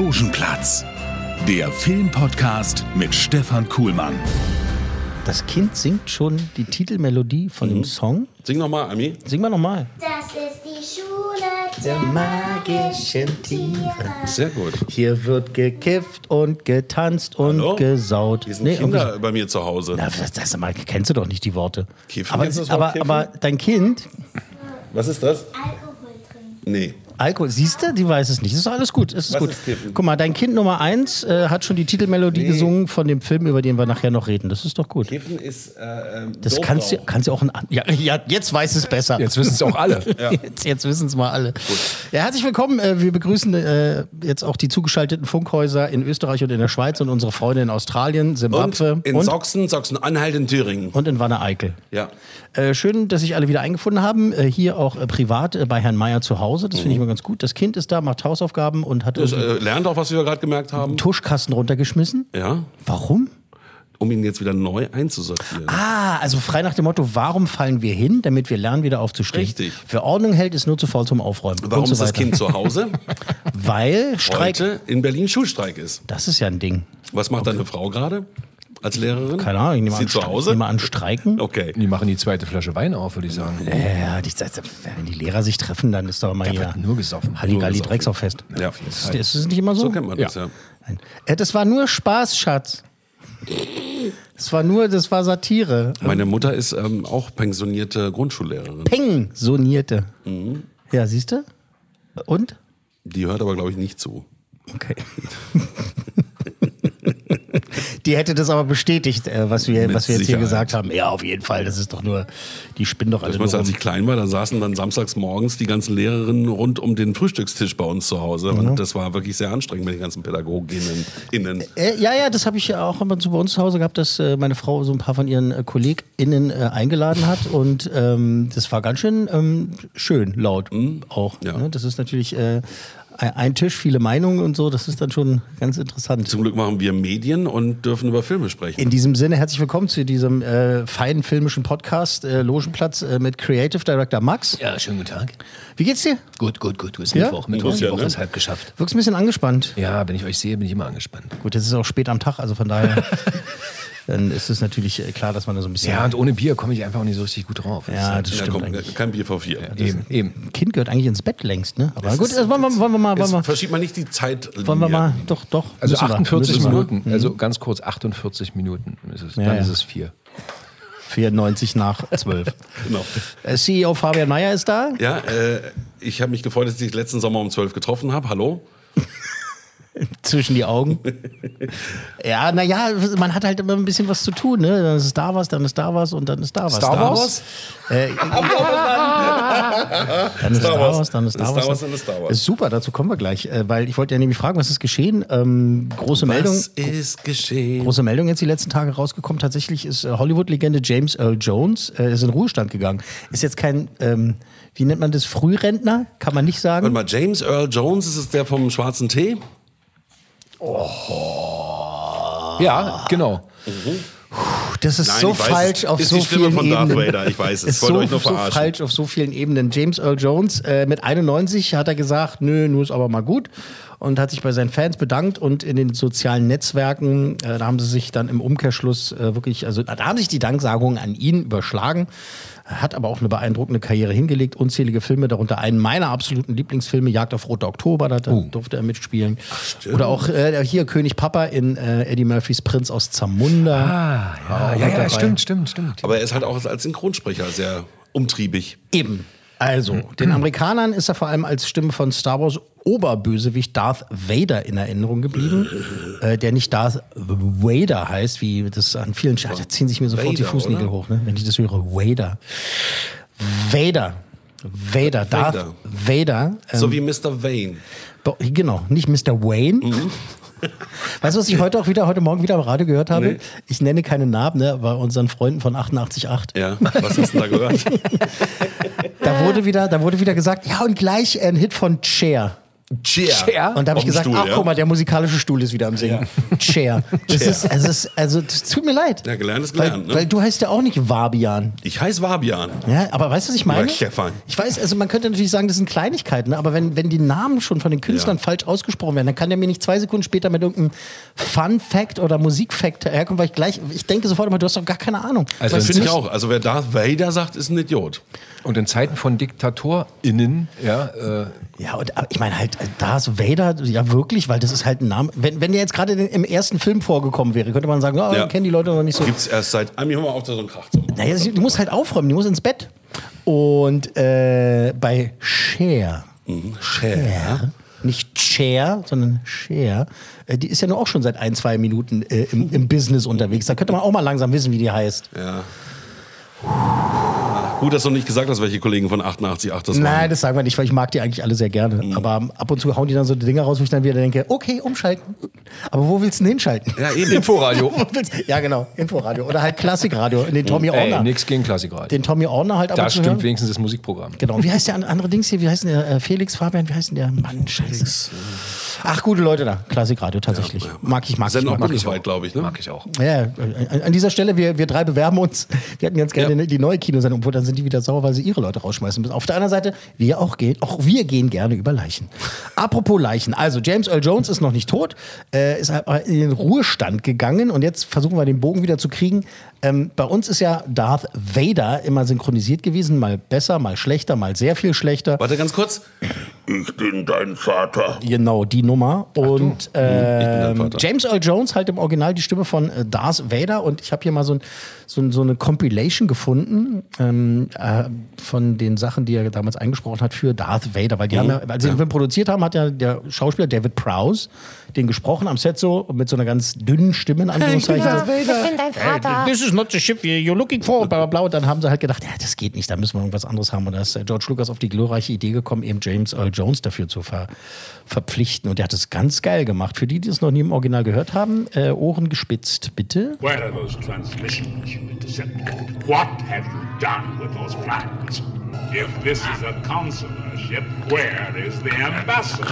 Logenplatz, der Filmpodcast mit Stefan Kuhlmann. Das Kind singt schon die Titelmelodie von dem Song. Sing nochmal, Ami. Sing mal nochmal. Das ist die Schule Der magischen Tiefe. Sehr gut. Hier wird gekifft und getanzt und Hallo? gesaut. Hier sind Nee, Kinder irgendwie- bei mir zu Hause. Na, das, das mal, kennst du doch nicht die Worte. Kiffen aber, kennst du das Wort aber, kiffen? aber dein Kind, Was ist das? Alkohol trinken. Nee. Alkohol, siehst du, die weiß es nicht. Das ist alles gut. Es ist Was gut. ist? Guck mal, dein Kind Nummer eins äh, hat schon die Titelmelodie Nee. gesungen von dem Film, über den wir nachher noch reden. Das ist doch gut. Kiffen ist. Äh, ähm, Das kannst du, kannst du auch ein. Ja, ja, jetzt weiß es besser. Jetzt wissen es auch alle. Jetzt, jetzt wissen es mal alle. Ja, herzlich willkommen. Äh, Wir begrüßen äh, jetzt auch die zugeschalteten Funkhäuser in Österreich und in der Schweiz und unsere Freunde in Australien, Und Simbabwe in und, Sachsen, Sachsen-Anhalt, in Thüringen. und in Wanne-Eickel. Ja. Äh, schön, dass sich alle wieder eingefunden haben. Äh, hier auch äh, privat äh, bei Herrn Meier zu Hause. Das finde ich mal ganz gut. Das Kind ist da, macht Hausaufgaben und hat Das, äh, lernt auch, was wir gerade gemerkt haben. einen Tuschkasten runtergeschmissen. Ja. Warum? Um ihn jetzt wieder neu einzusortieren. Ah, also frei nach dem Motto, warum fallen wir hin, damit wir lernen, wieder aufzustehen? Richtig. Wer Ordnung hält, ist nur zu faul zum Aufräumen. Warum so ist das. Kind zu Hause? Weil Streik. Heute in Berlin Schulstreik ist. Das ist ja ein Ding. Was macht deine Frau gerade als Lehrerin? Keine Ahnung, ich nehme an, zu Hause? Nehme an Streiken. Okay. Die machen die zweite Flasche Wein auf, würde ich sagen. Ja, die, wenn die Lehrer sich treffen, dann ist doch mal hier nur gesoffen. Halligalli. Drecksauffest. Ja. Ist, ist es nicht immer so? So kennt man das, ja. Nein. Äh, Das war nur Spaß, Schatz. Das war nur, das war Satire. Meine Mutter ist ähm, auch pensionierte Grundschullehrerin. Peng, sonierte. Mhm. Ja, siehst du? Und? Die hört aber, glaube ich, nicht zu. Okay. Die hätte das aber bestätigt, äh, was wir, Mit was wir jetzt hier gesagt haben. Ja, auf jeden Fall. Das ist doch nur, die spinnen doch alle Ich weiß, als ich klein war, da saßen dann samstags morgens die ganzen Lehrerinnen rund um den Frühstückstisch bei uns zu Hause. Mhm. Und das war wirklich sehr anstrengend mit den ganzen Pädagoginnen. Innen. Äh, ja, ja, das habe ich ja auch immer so bei uns zu Hause gehabt, dass äh, meine Frau so ein paar von ihren äh, KollegInnen eingeladen hat und ähm, das war ganz schön ähm, schön laut auch. Ja. Ne? Das ist natürlich ein Tisch, viele Meinungen und so, das ist dann schon ganz interessant. Zum Glück machen wir Medien und dürfen über Filme sprechen. In diesem Sinne, herzlich willkommen zu diesem äh, feinen filmischen Podcast äh, Logenplatz äh, mit Creative Director Max. Ja, schönen guten Tag. Wie geht's dir? Gut, gut, gut. Du bist Ja? Mittwoch. Mittwoch ja, die Woche ne? ist halb geschafft. Wirkst ein bisschen angespannt. Ja, wenn ich euch sehe, bin ich immer angespannt. Gut, jetzt ist es auch spät am Tag, also von daher dann ist es natürlich äh, klar, dass man da so ein bisschen... Ja, und ohne Bier komme ich einfach auch nicht so richtig gut drauf. Ja, das Ja, stimmt komm, eigentlich. kein Bier vor vier. eben, eben. Kind gehört eigentlich ins Bett längst, ne? Aber gut, ist- das wollen, wir, wollen wir mal, wollen wir, verschiebt man nicht die Zeit. wollen wir mal, doch, doch. Also müssen wir, 48 müssen wir. Minuten. Also ganz kurz, 48 Minuten ist es. Ja, Dann ja. ist es vier. 94 nach 12. Genau. Äh, CEO Fabian Mayer ist da. Ja, äh, ich habe mich gefreut, dass ich dich letzten Sommer um zwölf getroffen habe. Hallo. Zwischen die Augen. ja, naja, man hat halt immer ein bisschen was zu tun, ne? Dann ist da was, dann ist da was und dann ist da was. Star da Wars? Äh, dann ist Star Star Wars. Dann ist Ist Wars. Star Wars, dann ist Star Wars. Ist super, dazu kommen wir gleich. Äh, weil ich wollte ja nämlich fragen, was ist geschehen? Ähm, große Meldung. Was ist geschehen? Große Meldung jetzt die letzten Tage rausgekommen. Tatsächlich ist äh, Hollywood-Legende James Earl Jones äh, ist in Ruhestand gegangen. Ist jetzt kein, ähm, wie nennt man das, Frührentner? Kann man nicht sagen. Warte mal, James Earl Jones, ist es der vom schwarzen Tee? Ja, genau. Das ist Nein, so falsch es auf ist so vielen Ebenen. Ich weiß es. Ist so, so falsch auf so vielen Ebenen. James Earl Jones äh, mit 91 hat er gesagt, nö, nur ist aber mal gut und hat sich bei seinen Fans bedankt und in den sozialen Netzwerken, äh, da haben sie sich dann im Umkehrschluss äh, wirklich, also da haben sich die Danksagungen an ihn überschlagen. Hat aber auch eine beeindruckende Karriere hingelegt, unzählige Filme, darunter einen meiner absoluten Lieblingsfilme, Jagd auf Rote Oktober, da Oh. durfte er mitspielen. Oder auch äh, hier König Papa in äh, Eddie Murphys Prinz aus Zamunda. Ah, ja, ja, ja, stimmt, stimmt, stimmt. Aber er ist halt auch als Synchronsprecher sehr umtriebig. Eben. Also, den Amerikanern ist er vor allem als Stimme von Star Wars Oberbösewicht Darth Vader in Erinnerung geblieben, äh, der nicht Darth Vader heißt, wie das an vielen Stellen. Da ziehen sich mir sofort die Vader, Fußnägel oder? hoch, ne? wenn ich das höre. Vader. Vader. Vader, Darth Vader. Vader. ähm, So wie Mr. Bo- Genau, nicht Mr. Wayne. Mhm. Weißt du, was ich heute auch wieder, heute Morgen wieder am Radio gehört habe? Nee. Ich nenne keine Namen, ne, bei unseren Freunden von 88.8. Ja, was hast du da gehört? Da wurde wieder, da wurde wieder gesagt, ja, und gleich ein Hit von Cher. Cher? Und da habe ich gesagt, Stuhl, ach ja? guck mal, der musikalische Stuhl ist wieder am Singen. Cher. Das ist, also, es ist, also, das tut mir leid. Ja, gelernt ist weil, gelernt, ne? weil du heißt ja auch nicht Wabian. Ich heiße Wabian. Ja, aber weißt du, was ich meine? Oder Stefan. Ich weiß, also man könnte natürlich sagen, das sind Kleinigkeiten, ne? aber wenn, wenn die Namen schon von den Künstlern Ja. falsch ausgesprochen werden, dann kann der mir nicht zwei Sekunden später mit irgendeinem Fun-Fact oder Musik-Fact herkommen, weil ich gleich, ich denke sofort immer, du hast doch gar keine Ahnung. Also Du hast Finde ich auch. Also wer Darth Vader sagt, ist ein Idiot. Und in Zeiten von DiktatorInnen, ja, äh, Ja, und aber ich meine halt, Darth Vader, ja wirklich, weil das ist halt ein Name. Wenn, wenn der jetzt gerade im ersten Film vorgekommen wäre, könnte man sagen, oh, Ja. kennen die Leute noch nicht so. Gibt's erst seit einem Jahr mal auf, so ein Krach zu machen. Naja, die muss halt aufräumen, die muss ins Bett. Und äh, bei Cher, Cher. nicht Cher, sondern Cher, äh, die ist ja nur auch schon seit ein, zwei Minuten äh, im, im Business unterwegs. Da könnte man auch mal langsam wissen, wie die heißt. Ja. Gut, dass du nicht gesagt hast, welche Kollegen von 88, 8 das Nein, waren. das sagen wir nicht, weil ich mag die eigentlich alle sehr gerne. Aber ab und zu hauen die dann so die Dinger raus, wo ich dann wieder denke, okay, umschalten. Aber wo willst du denn hinschalten? Ja, eben. Inforadio. Ja, genau, Inforadio. Oder halt Klassikradio, den Tommy Ey, Orner. nix gegen Klassikradio. Den Tommy Orner halt ab Da und zu stimmt hören. wenigstens das Musikprogramm. Genau. Wie heißt der andere Dings hier? Wie heißt der? Äh, Felix Fabian, wie heißt denn der? Mann, scheiße. Ach, gute Leute da. Klassikradio tatsächlich. Mag ich, mag ich. Senden auch Mag ich. bundesweit, glaube ich. Ne? Mag ich auch. Ja, an- dieser Stelle, wir, wir drei bewerben uns. Wir hätten ganz gerne Ja. die neue Kinosendung, obwohl dann sind die wieder sauer, weil sie ihre Leute rausschmeißen müssen. Auf der anderen Seite, wir auch gehen, auch wir gehen gerne über Leichen. Apropos Leichen, also James Earl Jones ist noch nicht tot, äh, ist in den Ruhestand gegangen und jetzt versuchen wir den Bogen wieder zu kriegen. Ähm, bei uns ist ja Darth Vader immer synchronisiert gewesen, mal besser, mal schlechter, mal sehr viel schlechter. Warte ganz kurz. Ich bin dein Vater. Genau, die Nummer. Und dein ähm, Vater. James Earl Jones halt im Original die Stimme von äh, Darth Vader. Und ich habe hier mal so, ein, so, ein, so eine Compilation gefunden ähm, äh, von den Sachen, die er damals eingesprochen hat für Darth Vader. Weil die haben ja, als sie den Film produziert haben, hat ja der Schauspieler David Prowse den gesprochen am Set so mit so einer ganz dünnen Stimme in Anführungszeichen. so, Ich bin dein Vater. This is not the ship you're looking for, bla bla bla. Und dann haben sie halt gedacht, ja, das geht nicht, da müssen wir irgendwas anderes haben. Und da ist äh, George Lucas auf die glorreiche Idee gekommen, eben James Earl Jones dafür zu ver verpflichten. Und der hat es ganz geil gemacht. Für die, die es noch nie im Original gehört haben, äh, Ohren gespitzt, bitte. Where are those transmissions you intercepted? What have you done with those plans? If this is a consular ship, where is the ambassador?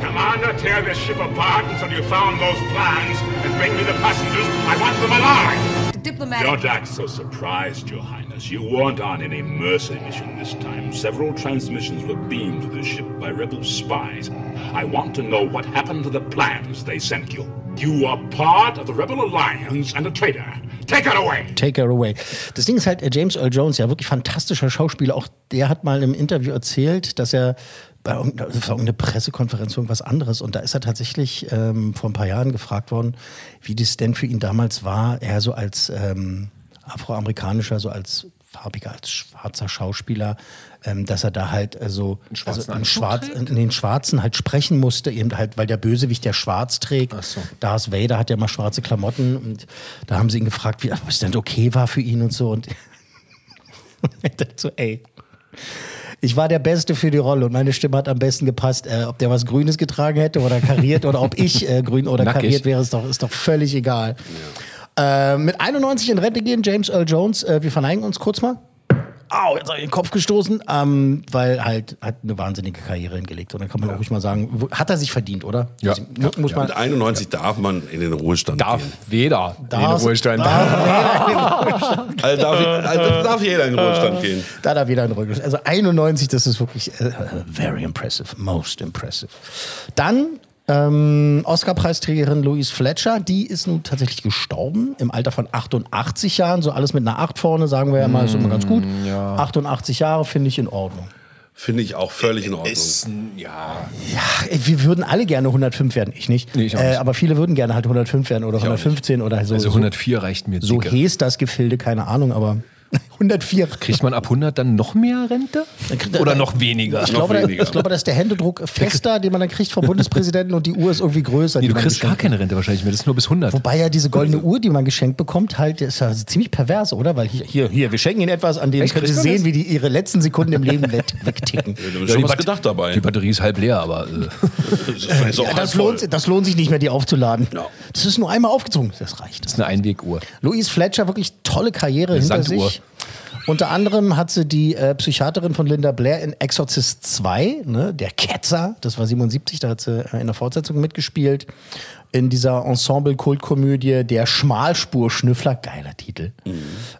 Commander, tear this ship apart until you found those plans and bring me the passengers. I want them alive! Diplomatic. Don't act so surprised, Your Highness. You weren't on any mercy mission this time. Several transmissions were beamed to the ship by rebel spies. I want to know what happened to the plans they sent you. You are part of the Rebel Alliance and a traitor. Take it away! Take her away. Das Ding ist halt, äh, James Earl Jones, ja wirklich fantastischer Schauspieler. Auch der hat mal im Interview erzählt, dass er bei irgendeiner, Pressekonferenz, irgendwas anderes. Und da ist er tatsächlich ähm, vor ein paar Jahren gefragt worden, wie das denn für ihn damals war, er so als ähm, afroamerikanischer, so als farbiger, als schwarzer Schauspieler, ähm, dass er da halt also, schwarzen also in, Anzug Schwarz, in den Schwarzen halt sprechen musste, eben halt, weil der Bösewicht der schwarz trägt. Ach so. Darth Vader hat ja mal schwarze Klamotten und da haben sie ihn gefragt, wie ob es denn okay war für ihn und so. Und ich dachte so, ey, ich war der Beste für die Rolle und meine Stimme hat am besten gepasst. Äh, ob der was Grünes getragen hätte oder kariert oder ob ich äh, grün oder Nackig. kariert wäre, ist doch, ist doch völlig egal. Äh, mit 91 in Rente gehen, James Earl Jones. Äh, wir verneigen uns kurz mal. Au, jetzt habe ich den Kopf gestoßen, ähm, weil halt hat eine wahnsinnige Karriere hingelegt. Und dann kann man auch ruhig mal sagen, wo- hat er sich verdient, oder? Ja. Also, mu- muss man, Mit 91 darf man in den Ruhestand Darf gehen. weder in den Darf- Ruhestand. Also darf, also darf jeder in den Ruhestand gehen. Da da wieder ein Rücken. Also 91, das ist wirklich äh, very impressive, most impressive. Dann ähm, Oscar-Preisträgerin Louise Fletcher, die ist nun tatsächlich gestorben im Alter von 88 Jahren. So alles mit einer 8 vorne, sagen wir ja mal, ist immer ganz gut. 88 Jahre finde ich in Ordnung. Finde ich auch völlig in Ordnung. Ist, ja. Ja, wir würden alle gerne 105 werden, ich nicht. Nee, ich auch äh, nicht. aber viele würden gerne halt 105 werden oder 115 oder so. Also 104 reicht mir so, so dicke. hieß das Gefilde, keine Ahnung, aber 104. Kriegt man ab 100 dann noch mehr Rente? Oder noch weniger? Ich glaube, da, weniger. ich glaube, da ist der Händedruck fester, den man dann kriegt vom Bundespräsidenten und die Uhr ist irgendwie größer. Nee, du kriegst gar keine Rente wahrscheinlich mehr. Das ist nur bis 100. Wobei ja diese goldene Uhr, die man geschenkt bekommt, halt ist ja ziemlich pervers, oder? Weil hier, hier, hier wir schenken Ihnen etwas, an dem Echt? können Sie Kriegt man sehen, das? wie die ihre letzten Sekunden im Leben weg, wegticken. Da ist schon was gedacht dabei. Die Batterie ist halb leer, aber äh, Das Ja, das, lohnt, das lohnt sich nicht mehr, die aufzuladen. Ja. Das ist nur einmal aufgezogen, das reicht. ist eine Einweguhr. Louise Fletcher, wirklich tolle Karriere hinter Sanduhr. sich. Unter anderem hat sie die äh, Psychiaterin von Linda Blair in Exorcist 2, ne, der Ketzer, das war 77, da hat sie äh, in der Fortsetzung mitgespielt. In dieser Ensemble-Kultkomödie Der Schmalspur-Schnüffler, geiler Titel.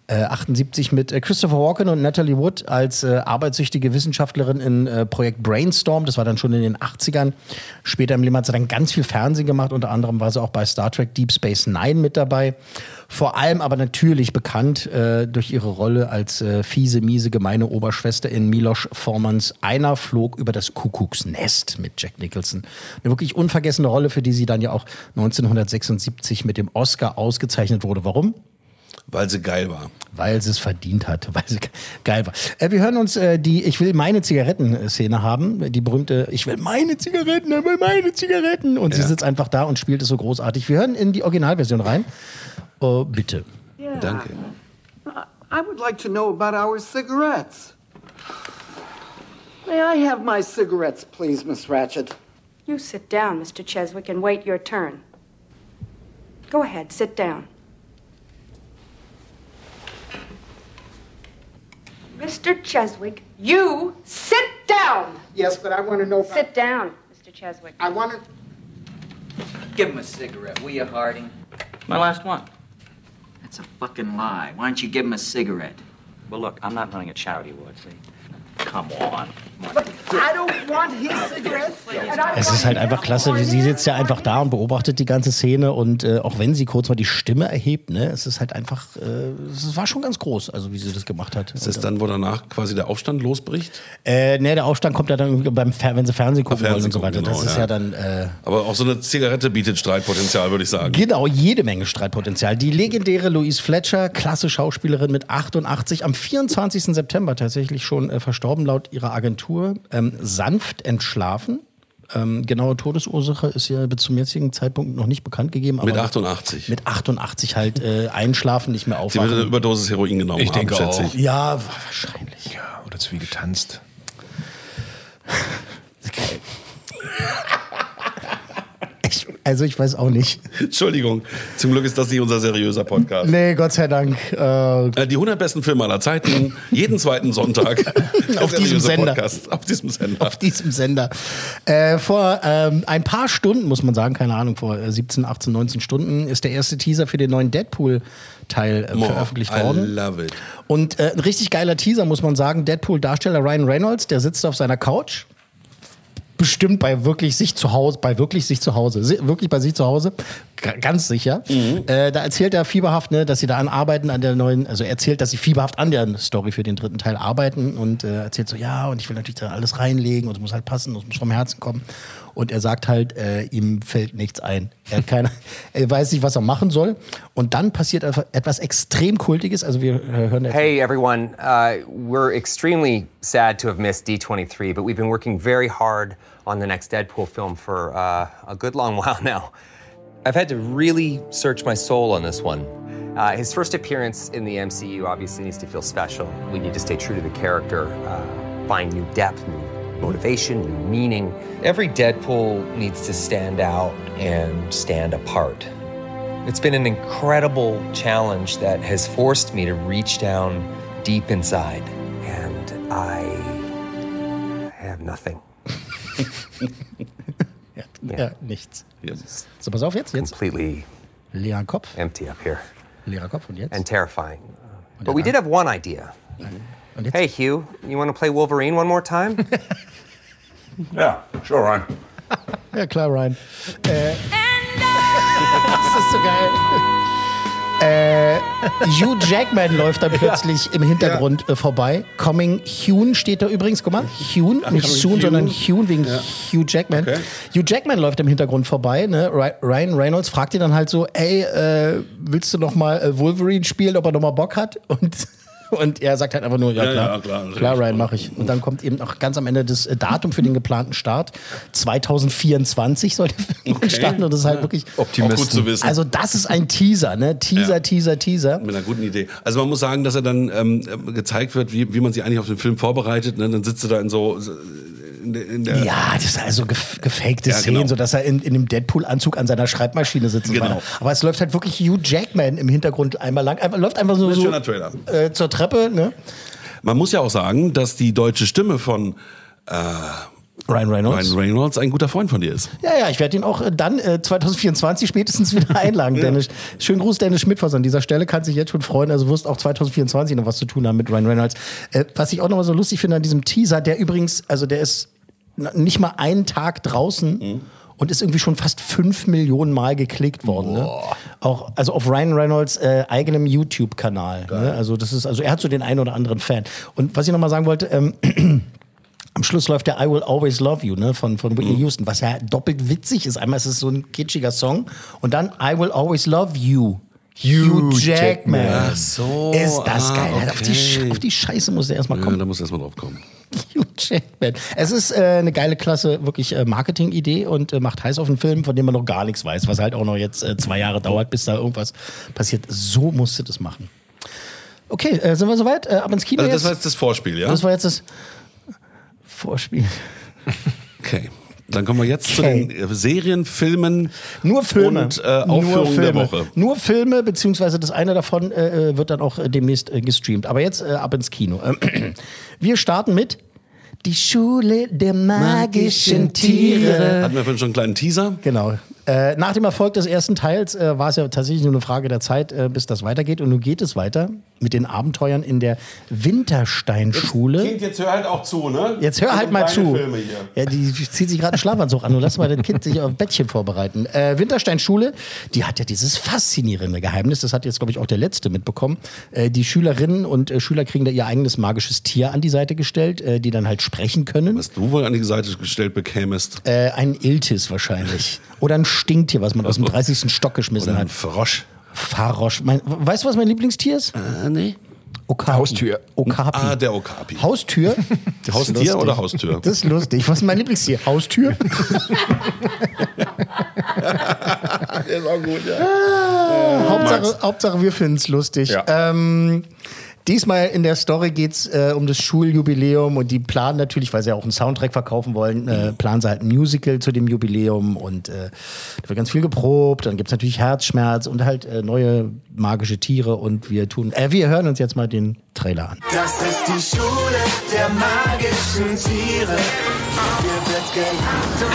Äh, 78 mit äh, Christopher Walken und Natalie Wood als äh, arbeitssüchtige Wissenschaftlerin in äh, Projekt Brainstorm. Das war dann schon in den 80ern. Später im Leben hat sie dann ganz viel Fernsehen gemacht. Unter anderem war sie auch bei Star Trek Deep Space Nine mit dabei. Vor allem aber natürlich bekannt äh, durch ihre Rolle als äh, fiese, miese, gemeine Oberschwester in Milos Formans Einer flog über das Kuckucksnest mit Jack Nicholson. Eine wirklich unvergessene Rolle, für die sie dann ja auch 1976 mit dem Oscar ausgezeichnet wurde. Warum? Weil sie geil war. Weil sie es verdient hat, weil sie ge- geil war. Äh, wir hören uns äh, die Ich will meine Zigaretten-Szene haben. Die berühmte Ich will meine Zigaretten, ich will meine Zigaretten. Und sie sitzt einfach da und spielt es so großartig. Wir hören in die Originalversion rein. Oh, bitte. Danke. I would like to know about our cigarettes. May I have my cigarettes, please, Miss Ratchet? You sit down, Mr. Cheswick, and wait your turn. Go ahead, sit down. Mr. Cheswick, you sit down! Yes, but I want to know. Sit down, Mr. Cheswick. I want to. Give him a cigarette, will you, Harding? My last one. That's a fucking lie. Why don't you give him a cigarette? Well, look, I'm not running a charity ward, see? Come on. Es ist halt einfach klasse, wie sie sitzt ja einfach da und beobachtet die ganze Szene und äh, auch wenn sie kurz mal die Stimme erhebt, ne, es ist halt einfach, äh, es war schon ganz groß, also wie sie das gemacht hat. Ist das dann, wo danach quasi der Aufstand losbricht? Äh, ne, der Aufstand kommt ja dann irgendwie beim Fer wenn sie Fernsehen gucken wollen und so weiter. Fernsehen gucken, das ist genau, ja dann äh, Aber auch so eine Zigarette bietet Streitpotenzial, würde ich sagen. Genau, jede Menge Streitpotenzial. Die legendäre Louise Fletcher, klasse Schauspielerin mit 88, am 24. September tatsächlich schon äh, verstorben, laut ihrer Agentur. Ähm, sanft entschlafen. Ähm, genaue Todesursache ist ja bis zum jetzigen Zeitpunkt noch nicht bekannt gegeben. Aber Mit 88. Mit 88 halt äh, einschlafen, nicht mehr Sie wird eine aufwachen. Überdosis Heroin genommen Ich haben, denke schätze auch. ich. Ja, wahrscheinlich. Ja, oder zu viel getanzt. Ich, also ich weiß auch nicht. Entschuldigung, zum Glück ist das nicht unser seriöser Podcast. Nee, Gott sei Dank. Äh, Äh, Die 100 besten Filme aller Zeiten, jeden zweiten Sonntag. Auf diesem Sender. Podcast, auf diesem Sender. auf diesem Sender. Äh, vor ähm, ein paar Stunden, muss man sagen, keine Ahnung, vor äh, 17, 18, 19 Stunden, ist der erste Teaser für den neuen Deadpool-Teil äh, More. veröffentlicht I worden. love it. Und äh, ein richtig geiler Teaser, muss man sagen. Deadpool-Darsteller Ryan Reynolds, der sitzt auf seiner Couch. Bestimmt bei wirklich sich zu Hause, bei wirklich sich zu Hause, wirklich bei sich zu Hause, ganz sicher. Äh, da erzählt er fieberhaft, ne, dass sie da an arbeiten an der neuen, also er erzählt, dass sie fieberhaft an der Story für den dritten Teil arbeiten und äh, erzählt so, ja, und ich will natürlich da alles reinlegen und es muss halt passen, und es muss vom Herzen kommen. Und er sagt halt, äh, ihm fällt nichts ein. Er, hat keine, er weiß nicht, was er machen soll. Und dann passiert etwas extrem Kultiges. Also wir äh, hören jetzt Hey everyone, uh, we're extremely sad to have missed D23, but we've been working very hard on the next Deadpool film for uh, a good long while now. I've had to really search my soul on this one. Uh, his first appearance in the MCU obviously needs to feel special. We need to stay true to the character, uh, find new depth, new motivation, new meaning. Every Deadpool needs to stand out and stand apart. It's been an incredible challenge that has forced me to reach down deep inside. And I have nothing. ja, nichts. Yes. So, pass auf jetzt, jetzt. Completely Leerer Kopf, empty up here leerer Kopf und jetzt. and terrifying. But we did have one idea. Mhm. Hey, Hugh, you want to play Wolverine one more time? Yeah, sure, Ryan. Ja, klar, Ryan. Äh, das ist so geil. Äh, Hugh Jackman läuft dann plötzlich im Hintergrund äh, vorbei. Coming Hune steht da übrigens, guck mal. Hune, nicht Soon, Hune. sondern Hune wegen Hugh Jackman. Okay. Hugh Jackman läuft im Hintergrund vorbei. Ne? Ry- Ryan Reynolds fragt ihn dann halt so, ey, äh, willst du noch mal äh, Wolverine spielen, ob er noch mal Bock hat? Und Und er sagt halt einfach nur, ja, Ja, klar, ja, klar, klar, Ryan, mache ich. Und dann kommt eben auch ganz am Ende das äh, Datum für den geplanten Start. 2024 soll der Film starten und das ist halt wirklich Auch gut zu wissen. Also das ist ein Teaser, ne? Teaser, Ja. Teaser, Teaser. Mit einer guten Idee. Also man muss sagen, dass er dann ähm, ähm, gezeigt wird, wie, wie man sich eigentlich auf den Film vorbereitet. Ne? Dann sitzt er da in so so in der, in der Ja, das ist also gef gefakte Ja, Szenen, genau. so dass er in, in dem Deadpool-Anzug an seiner Schreibmaschine sitzt. Genau. Aber es läuft halt wirklich Hugh Jackman im Hintergrund einmal lang. Einfach, läuft einfach so, Ein so schöner Trailer. äh, zur Treppe. Ne? Man muss ja auch sagen, dass die deutsche Stimme von äh, Ryan Reynolds. Ryan Reynolds ein guter Freund von dir ist. Ja, ja, ich werde ihn auch äh, dann äh, 2024 spätestens wieder einladen. Dennis. Schönen Gruß, Dennis Schmidt an dieser Stelle. Kann sich jetzt schon freuen. Also wirst auch 2024 noch was zu tun haben mit Ryan Reynolds. Äh, was ich auch noch mal so lustig finde an diesem Teaser, der übrigens, also der ist nicht mal einen Tag draußen. Und ist irgendwie schon fast fünf Millionen Mal geklickt worden. Ne? Auch, also auf Ryan Reynolds äh, eigenem YouTube-Kanal. Ne? Also das ist, also er hat so den einen oder anderen Fan. Und was ich noch mal sagen wollte, ähm, am Schluss läuft der I Will Always Love You ne, von, von Whitney Houston, was ja doppelt witzig ist. Einmal ist es so ein kitschiger Song und dann I Will Always Love You. Hugh Jackman. Ach so, Ist das ah, geil. Auf, die, okay. auf die Scheiße muss er erstmal Ja, kommen. da muss erst mal drauf kommen. Hugh Jackman. Es ist äh, eine geile Klasse, wirklich äh, Marketing-Idee und äh, macht heiß auf einen Film, von dem man noch gar nichts weiß, was halt auch noch jetzt äh, zwei Jahre dauert, bis da irgendwas passiert. So musste das machen. Okay, äh, sind wir soweit? Äh, ab ins Kino Also das jetzt? war jetzt das Vorspiel, ja? Das war jetzt das Vorspiel. Okay. Dann kommen wir jetzt zu Okay. den äh, Serien, Filmen Nur Filme. und äh, Aufführungen Nur der Filme. Woche. Nur Filme, beziehungsweise das eine davon äh, wird dann auch äh, demnächst äh, gestreamt. Aber jetzt äh, ab ins Kino. Wir starten mit Die Schule der magischen Tiere. Hatten wir vorhin schon einen kleinen Teaser? Genau. Äh, nach dem Erfolg des ersten Teils äh, war es ja tatsächlich nur eine Frage der Zeit, äh, bis das weitergeht. Und nun geht es weiter mit den Abenteuern in der Wintersteinschule. Kind, jetzt hör halt auch zu, ne? Jetzt hör halt mal Kleine zu. Ja, die zieht sich gerade einen Schlafanzug an und lass mal das Kind sich auf Bettchen vorbereiten. Äh, Wintersteinschule, die hat ja dieses faszinierende Geheimnis, das hat jetzt, glaube ich, auch der Letzte mitbekommen. Äh, die Schülerinnen und äh, Schüler kriegen da ihr eigenes magisches Tier an die Seite gestellt, äh, die dann halt sprechen können. Was du wohl an die Seite gestellt bekämest. Äh, ein Iltis wahrscheinlich. Oder ein Stinktier, was man aus dem 30. Stock geschmissen Oder ein hat. Frosch. Farosch. Mein, weißt du, was mein Lieblingstier ist? Äh, nee. Okapi. Haustür. Okapi. Ah, der Okapi. Haustür? Haustier oder Haustür? Das ist lustig. Was ist mein Lieblingstier? Haustür? Der ist auch gut, ja. Hauptsache, Hauptsache, wir finden es lustig. Ja. Ähm, diesmal in der Story geht es äh, um das Schuljubiläum und die planen natürlich, weil sie ja auch einen Soundtrack verkaufen wollen, äh, planen sie halt ein Musical zu dem Jubiläum und äh, da wird ganz viel geprobt. Dann gibt es natürlich Herzschmerz und halt äh, neue magische Tiere und wir tun. Äh, wir hören uns jetzt mal den Trailer an. Das ist die Schule der magischen Tiere. Hier wird gelacht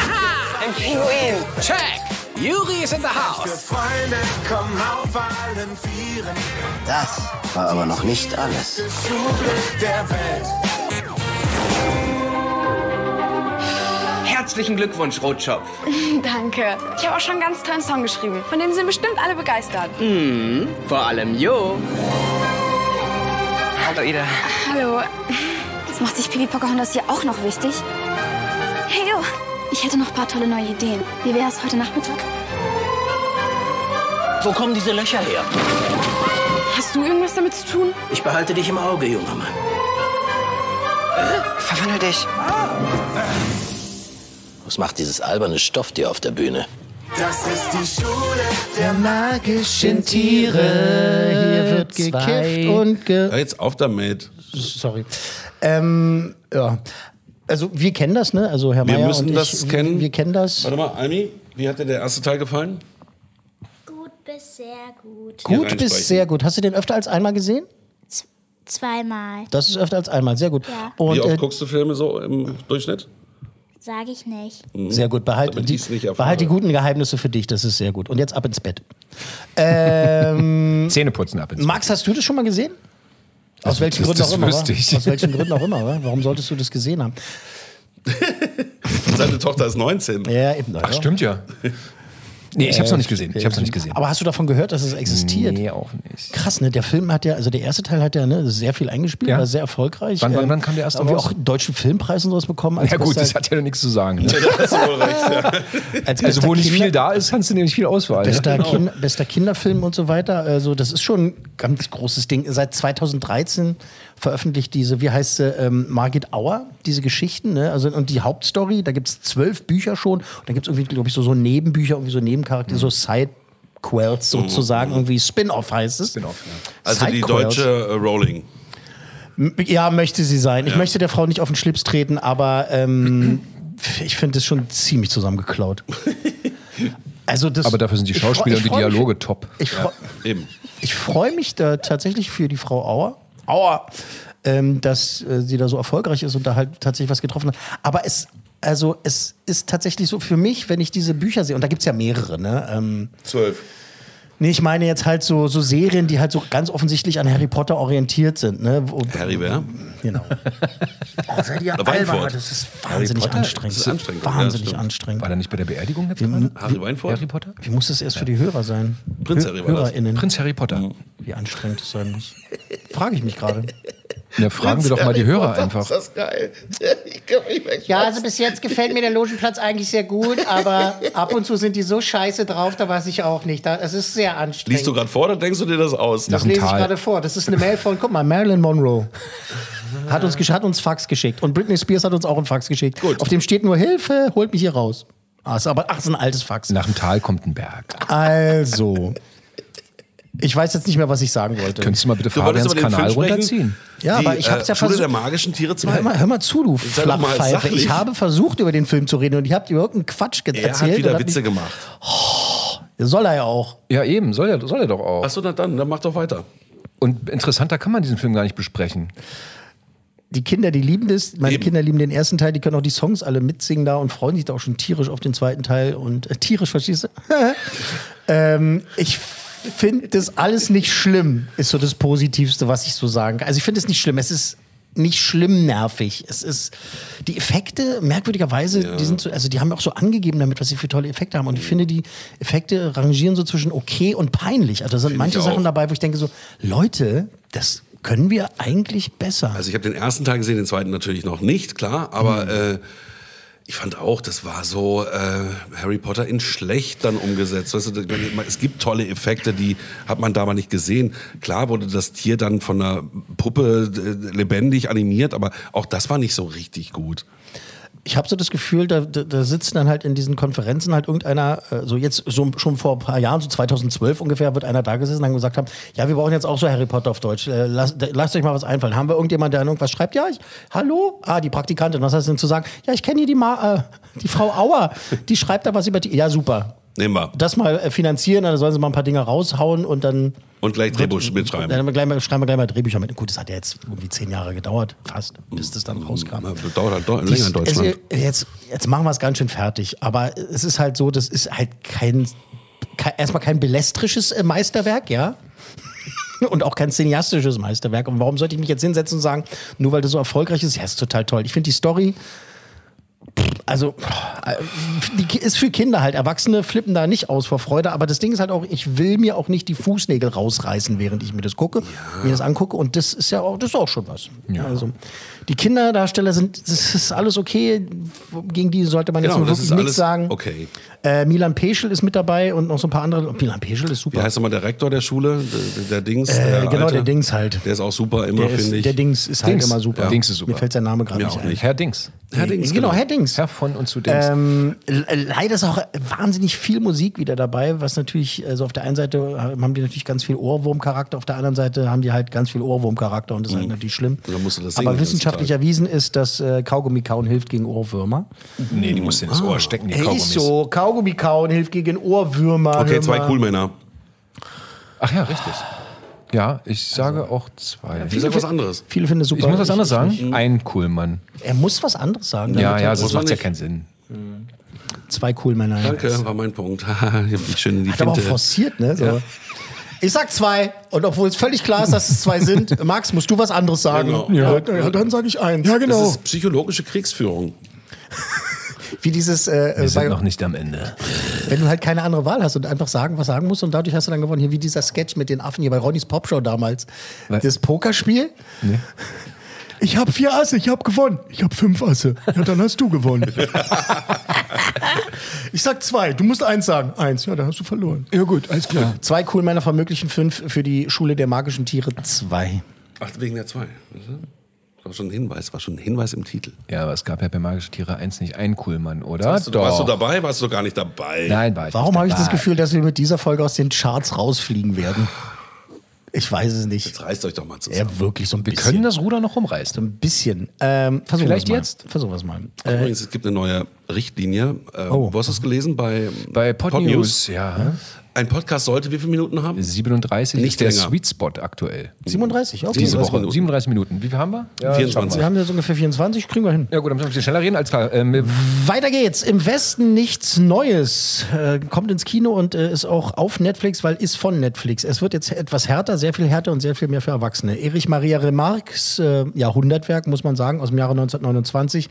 Ein Pinguin. Check. Juri is in the und house. Freunde kommen auf allen Vieren. Das war aber noch nicht alles. Der. Herzlichen Glückwunsch, Rotschopf. Danke. Ich habe auch schon einen ganz tollen Song geschrieben. Von dem sind bestimmt alle begeistert. Mhm. Vor allem Jo. Hallo, Ida. Hallo. Jetzt macht sich Pipi Pocahontas hier auch noch wichtig. Hey, Jo. Ich hätte noch ein paar tolle neue Ideen. Wie wäre es heute Nachmittag? Wo kommen diese Löcher her? Hast du irgendwas damit zu tun? Ich behalte dich im Auge, junger Mann. Verwandel dich. Was macht dieses alberne Stofftier auf der Bühne? Das ist die Schule der magischen Tiere. Hier wird gekifft und ge Ja, jetzt auf damit. Sorry. Ähm, ja. Also wir kennen das, ne? Also Herr Wir Mayer müssen und das ich, kennen. Wir kennen das. Warte mal, Almi, wie hat dir der erste Teil gefallen? Gut bis sehr gut. Gut bis sehr gut. Hast du den öfter als einmal gesehen? Zweimal. Das ist öfter als einmal. Sehr gut. Ja. Und wie oft äh, guckst du Filme so im Durchschnitt? Sag ich nicht. sehr gut. Behalt, Damit die, behalt die guten Geheimnisse für dich. Das ist sehr gut. Und jetzt ab ins Bett. Ähm, Zähne putzen ab ins Bett. Max, hast du das schon mal gesehen? Aus welchen das- Gründen das auch immer. Aus welchen Gründen auch immer. wa? Warum solltest du das gesehen haben? Seine Tochter ist 19. Ja, eben. Ach, stimmt ja. Nee, ich hab's noch nicht gesehen. Ich hab's noch nicht gesehen. Aber hast du davon gehört, dass es existiert? Nee, auch nicht. Krass, ne? Der Film hat ja, also der erste Teil hat ja ne, sehr viel eingespielt, Ja. war sehr erfolgreich. Wann- wann- Ähm, wann kam der erste Haben wir raus? auch deutschen Filmpreis und sowas bekommen. Als Ja gut, bester- das hat ja nichts zu sagen. Ne? als Also wo nicht Kinder- viel da ist, hast du nämlich viel Auswahl. Bester, Ne? kind, bester Kinderfilm und so weiter. Also das ist schon ganz großes Ding. Seit 2013 veröffentlicht diese, wie heißt sie, ähm, Margit Auer, diese Geschichten. Ne? Also, und die Hauptstory, da gibt es zwölf Bücher schon. Und dann gibt es irgendwie, glaube ich, so, so Nebenbücher, irgendwie so Nebencharaktere, so Side. Quells sozusagen, irgendwie Spin-off heißt es. Spin-off, Also die deutsche äh, Rowling. Ja, möchte sie sein. Ich möchte der Frau nicht auf den Schlips treten, aber ähm, ich finde es schon ziemlich zusammengeklaut. Also das, Aber dafür sind die ich freu- Schauspieler ich und die Dialoge top. Ich, freu- Eben. ich freue mich da tatsächlich für die Frau Auer, Auer ähm, dass äh, sie da so erfolgreich ist und da halt tatsächlich was getroffen hat. Aber es, also es ist tatsächlich so für mich, wenn ich diese Bücher sehe, und da gibt es ja mehrere, ne? Ähm, Zwölf. Nee, ich meine jetzt halt so, so Serien, die halt so ganz offensichtlich an Harry Potter orientiert sind. Ne? Wo, Harry wer? Genau. Oh, seid ihr albern, Weinfurt. Das ist wahnsinnig anstrengend. Das ist anstrengend, ja, Wahnsinnig stimmt. anstrengend. War der nicht bei der Beerdigung jetzt Wie, gerade? Harry Weinfurt? Harry Potter? wie muss das erst für die Hörer sein? Prinz Harry war. HörerInnen. Prinz Harry Potter. Wie anstrengend das sein muss. Frage ich mich gerade. Ja, fragen wir doch mal die Hörer einfach. das geil. Ich kann mich weg. Ja, also bis jetzt gefällt mir der Logenplatz eigentlich sehr gut, aber ab und zu sind die so scheiße drauf, da weiß ich auch nicht. Es ist sehr anstrengend. Liest du gerade vor oder denkst du dir das aus? Das lese ich gerade vor. Das ist eine Mail von, guck mal, Marilyn Monroe. Hat uns, hat uns Fax geschickt. Und Britney Spears hat uns auch einen Fax geschickt. Auf dem steht nur Hilfe, holt mich hier raus. Ah, ist aber, ach, ist ein altes Fax. Nach dem Tal kommt ein Berg. Also. Ich weiß jetzt nicht mehr, was ich sagen wollte. Könntest du mal bitte Du Fabians Kanal runterziehen? Ja, Die, aber ich hab's ja äh, Schule versucht. der magischen Tiere 2. Hör mal, hör mal zu, du Flachpfeife. Ich habe versucht, über den Film zu reden und ich habe dir irgendeinen Quatsch Er erzählt. hat wieder Witze nicht- gemacht. Soll er ja auch. Ja, eben, soll er, soll er doch auch. Achso, na dann, dann mach doch weiter. Und interessanter kann man diesen Film gar nicht besprechen. Die Kinder, die lieben das. Meine Eben. Kinder lieben den ersten Teil. Die können auch die Songs alle mitsingen da und freuen sich da auch schon tierisch auf den zweiten Teil. Und äh, tierisch, verstehst du? ähm, ich finde das alles nicht schlimm, ist so das Positivste, was ich so sagen kann. Also ich finde es nicht schlimm. Es ist nicht schlimm nervig. Es ist die Effekte merkwürdigerweise, die sind so, also die haben auch so angegeben damit, was sie für tolle Effekte haben. Und ich finde die Effekte rangieren so zwischen okay und peinlich. Also da sind Finde manche. Sachen dabei, wo ich denke so, Leute, das können wir eigentlich besser. Also ich habe den ersten Teil gesehen, den zweiten natürlich noch nicht, klar, aber äh, ich fand auch, das war so äh, Harry Potter in schlecht dann umgesetzt. Weißt du, es gibt tolle Effekte, die hat man damals nicht gesehen. Klar wurde das Tier dann von einer Puppe äh, lebendig animiert, aber auch das war nicht so richtig gut. Ich habe so das Gefühl, da, da, da sitzt dann halt in diesen Konferenzen halt irgendeiner, äh, so jetzt so schon vor ein paar Jahren, so 2012 ungefähr, wird einer da gesessen und gesagt haben, ja, wir brauchen jetzt auch so Harry Potter auf Deutsch. Äh, lasst, lasst euch mal was einfallen. Haben wir irgendjemand, der irgendwas schreibt? Ja, ich, hallo? Ah, die Praktikantin. Was heißt denn zu sagen? Ja, ich kenne hier die, Ma, äh, die Frau Auer. Die schreibt da was über die. Ja, super. Nehmen wir. Das mal äh, finanzieren, dann sollen sie mal ein paar Dinge raushauen und dann. Und gleich Drehbuch mitschreiben. Dann gleich mal, schreiben wir gleich mal Drehbücher mit. Gut, das hat ja jetzt irgendwie zehn Jahre gedauert, fast, bis das dann rauskam. Dauert halt länger in Deutschland. Es, jetzt, jetzt machen wir es ganz schön fertig. Aber es ist halt so, das ist halt kein, kein erstmal kein belestrisches äh, Meisterwerk, ja. Und auch kein cineastisches Meisterwerk. Und warum sollte ich mich jetzt hinsetzen und sagen, nur weil das so erfolgreich ist, ja, ist total toll. Ich finde die Story, also, äh, die ist für Kinder halt. Erwachsene flippen da nicht aus vor Freude. Aber das Ding ist halt auch, ich will mir auch nicht die Fußnägel rausreißen, während ich mir das gucke, mir das angucke. Und das ist ja auch, das ist auch schon was. Also, die Kinderdarsteller sind, das ist alles okay. Gegen die sollte man jetzt Genau, das wirklich nichts sagen. okay. Äh, Milan Peschel ist mit dabei und noch so ein paar andere. Milan Peschel ist Wie super. heißt nochmal der Rektor der Schule? Der, der Dings? Äh, der genau, Alte? der Dings halt. Der ist auch super immer, Der, finde ich. der Dings ist halt Dings. immer super. Ja. Dings ist super. Mir fällt sein Name gerade nicht ein. nicht. Herr Dings. Herr Dings, genau, genau. Herr Dings. Herr von und zu Dings. Ähm, leider ist auch wahnsinnig viel Musik wieder dabei, was natürlich, also auf der einen Seite haben die natürlich ganz viel Ohrwurmcharakter, auf der anderen Seite haben die halt ganz viel Ohrwurmcharakter und das ist halt natürlich schlimm. Dann musst du das singen Aber wissenschaftlich erwiesen ist, dass äh, Kaugummi kauen hilft gegen Ohrwürmer. nee, die musst du ins Ohr stecken, die Kaugummis. so, Kaugummi kauen hilft gegen Ohrwürmer. Okay, zwei. Coolmänner. Ach ja, richtig. Ja, ich sage auch zwei. Ich sag was anderes. Viele finden es super. Ich muss was anderes sagen. Ein Coolmann. Er muss was anderes sagen. Ja, ja, sonst man macht ja keinen Sinn. Zwei Coolmänner. ja. Danke, war mein Punkt. schön in die Hat aber auch forciert, ne? So. Ich sag zwei. Und obwohl es völlig klar ist, dass es zwei sind, Max, musst du was anderes sagen? Genau. Ja, ja, dann sage ich eins. Ja, Das ist psychologische Kriegsführung. Wie dieses, äh, Wir sind bei, noch nicht am Ende. wenn du halt keine andere Wahl hast und einfach sagen, was sagen musst und dadurch hast du dann gewonnen. Hier wie dieser Sketch mit den Affen hier bei Ronnys Popshow damals. Was? Das Pokerspiel. Ich habe vier Asse, ich habe gewonnen. Ich habe fünf Asse. Ja, dann hast du gewonnen. Ich sag zwei, du musst eins sagen. Eins, ja, da hast du verloren. Ja gut, alles klar. Zwei cool Männer von möglichen fünf für die Schule der magischen Tiere zwei. Ach, wegen der zwei. Das war schon ein Hinweis, war schon ein Hinweis im Titel. Ja, aber es gab ja bei Magische Tiere 1 nicht einen Coolmann, oder? Warst du, warst du dabei? Warst du gar nicht dabei? Nein, war ich Warum habe ich das. Gefühl, dass wir mit dieser Folge aus den Charts rausfliegen werden? Ich weiß es nicht. Jetzt reißt euch doch mal zusammen. Ja, wirklich so ein Wir bisschen. können das Ruder noch rumreißen. so ein bisschen. Ähm, versuchen Vielleicht mal. jetzt? Versuchen wir es mal. Äh, Übrigens, es gibt eine neue Richtlinie. Äh, Oh. Wo hast du es gelesen? Bei, Bei Podnews, ja. Ein Podcast sollte wie viele Minuten haben? 37 Nicht ist der länger. Sweet Spot aktuell. 37, okay. Diese 37 Woche. Minuten. 37 Minuten. Wie viel haben wir? Ja, 24. Wir haben jetzt ungefähr 24, kriegen wir hin. Ja gut, dann müssen wir ein bisschen schneller reden. Alles klar. Ähm, Weiter geht's. Im Westen nichts Neues. Äh, kommt ins Kino und äh, ist auch auf Netflix, weil ist von Netflix. Es wird jetzt etwas härter, sehr viel härter und sehr viel mehr für Erwachsene. Erich Maria Remarques äh, Jahrhundertwerk, muss man sagen, aus dem Jahre 1929,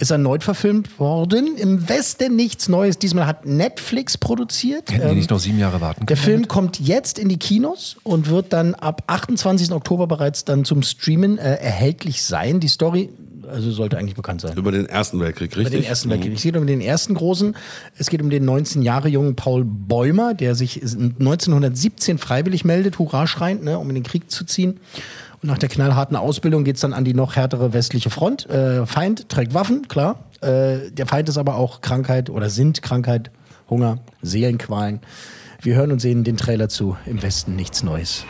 ist erneut verfilmt worden. Im Westen nichts Neues. Diesmal hat Netflix produziert. hätten die Ähm, nicht noch sieben Jahre warten der? Film kommt jetzt in die Kinos und wird dann ab 28. Oktober bereits dann zum Streamen äh, erhältlich sein. Die Story also sollte eigentlich bekannt sein. Über den Ersten Weltkrieg, richtig? Über den Ersten Weltkrieg. Es geht um den ersten großen. Es geht um den 19 Jahre jungen Paul Bäumer, der sich 1917 freiwillig meldet, hurra schreiend, ne, um in den Krieg zu ziehen. Und nach der knallharten Ausbildung geht's dann an die noch härtere westliche Front. Äh, Feind trägt Waffen, klar. Äh, der Feind ist aber auch Krankheit oder sind Krankheit, Hunger, Seelenqualen. Wir hören und sehen den Trailer zu Im Westen nichts Neues.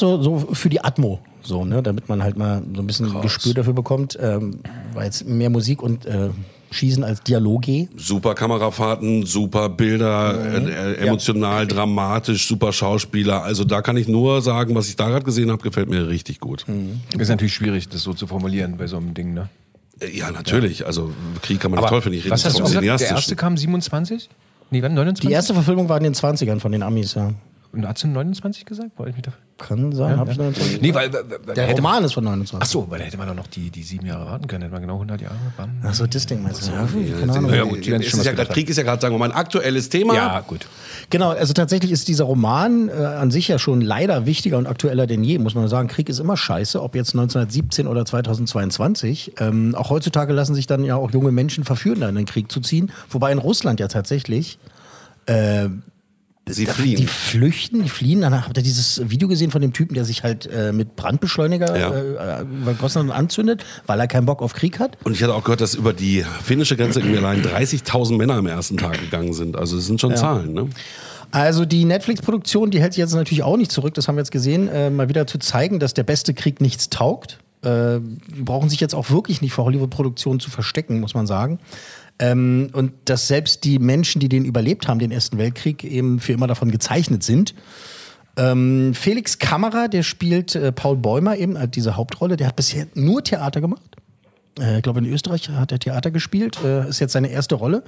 Jetzt so, so für die Atmo, so, ne, damit man halt mal so ein bisschen Gespür dafür bekommt. Ähm, war jetzt mehr Musik und äh, Schießen als Dialoge. Super Kamerafahrten, super Bilder, Mhm. äh, äh, emotional, dramatisch, super Schauspieler. Also da kann ich nur sagen, was ich da gerade gesehen habe, gefällt mir richtig gut. Mhm. Ist natürlich schwierig, das so zu formulieren bei so einem Ding, ne? Äh, Ja, natürlich. Also Krieg kann man Aber nicht toll finden. Ich rede was hast vom du gesagt? Der erste kam 27? Nee, wann? 29? Die erste Verfilmung war in den 20ern von den Amis, ja. Und Hast du 29 gesagt? Wollte ich mich da Kann sein, hab ich 29. Nee, weil, weil- Der hätte Roman man, ist von 29. Ach so, weil da hätte man doch noch die, die sieben Jahre warten können. Hätte man genau 100 Jahre warten. Ach so, das Ding meinst du? Ja, Ja, keine Ahnung. ja, Ja, gut, ist ja grad. Krieg ist ja gerade, sagen wir mal, ein aktuelles Thema. Ja, gut. Genau, also tatsächlich ist dieser Roman äh, an sich ja schon leider wichtiger und aktueller denn je, muss man sagen. Krieg ist immer scheiße, ob jetzt 1917 oder 2022. Ähm, auch heutzutage lassen sich dann ja auch junge Menschen verführen, da in den Krieg zu ziehen. Wobei in Russland ja tatsächlich äh, Sie fliehen. Die flüchten, die fliehen. Dann habt ihr dieses Video gesehen von dem Typen, der sich halt äh, mit Brandbeschleuniger Ja. äh, über Russland anzündet, weil er keinen Bock auf Krieg hat. Und ich hatte auch gehört, dass über die finnische Grenze irgendwie allein 30.000 Männer am ersten Tag gegangen sind. Also das sind schon Ja. Zahlen, ne? Also die Netflix-Produktion, die hält sich jetzt natürlich auch nicht zurück, das haben wir jetzt gesehen, äh, mal wieder zu zeigen, dass der beste Krieg nichts taugt. Äh, die brauchen sich jetzt auch wirklich nicht vor Hollywood-Produktionen zu verstecken, muss man sagen. Ähm, und dass selbst die Menschen, die den überlebt haben, den Ersten Weltkrieg, eben für immer davon gezeichnet sind. Ähm, Felix Kammerer, der spielt äh, Paul Bäumer eben, äh, diese Hauptrolle, der hat bisher nur Theater gemacht. Äh, ich glaube, in Österreich hat er Theater gespielt. Äh, ist jetzt seine erste Rolle.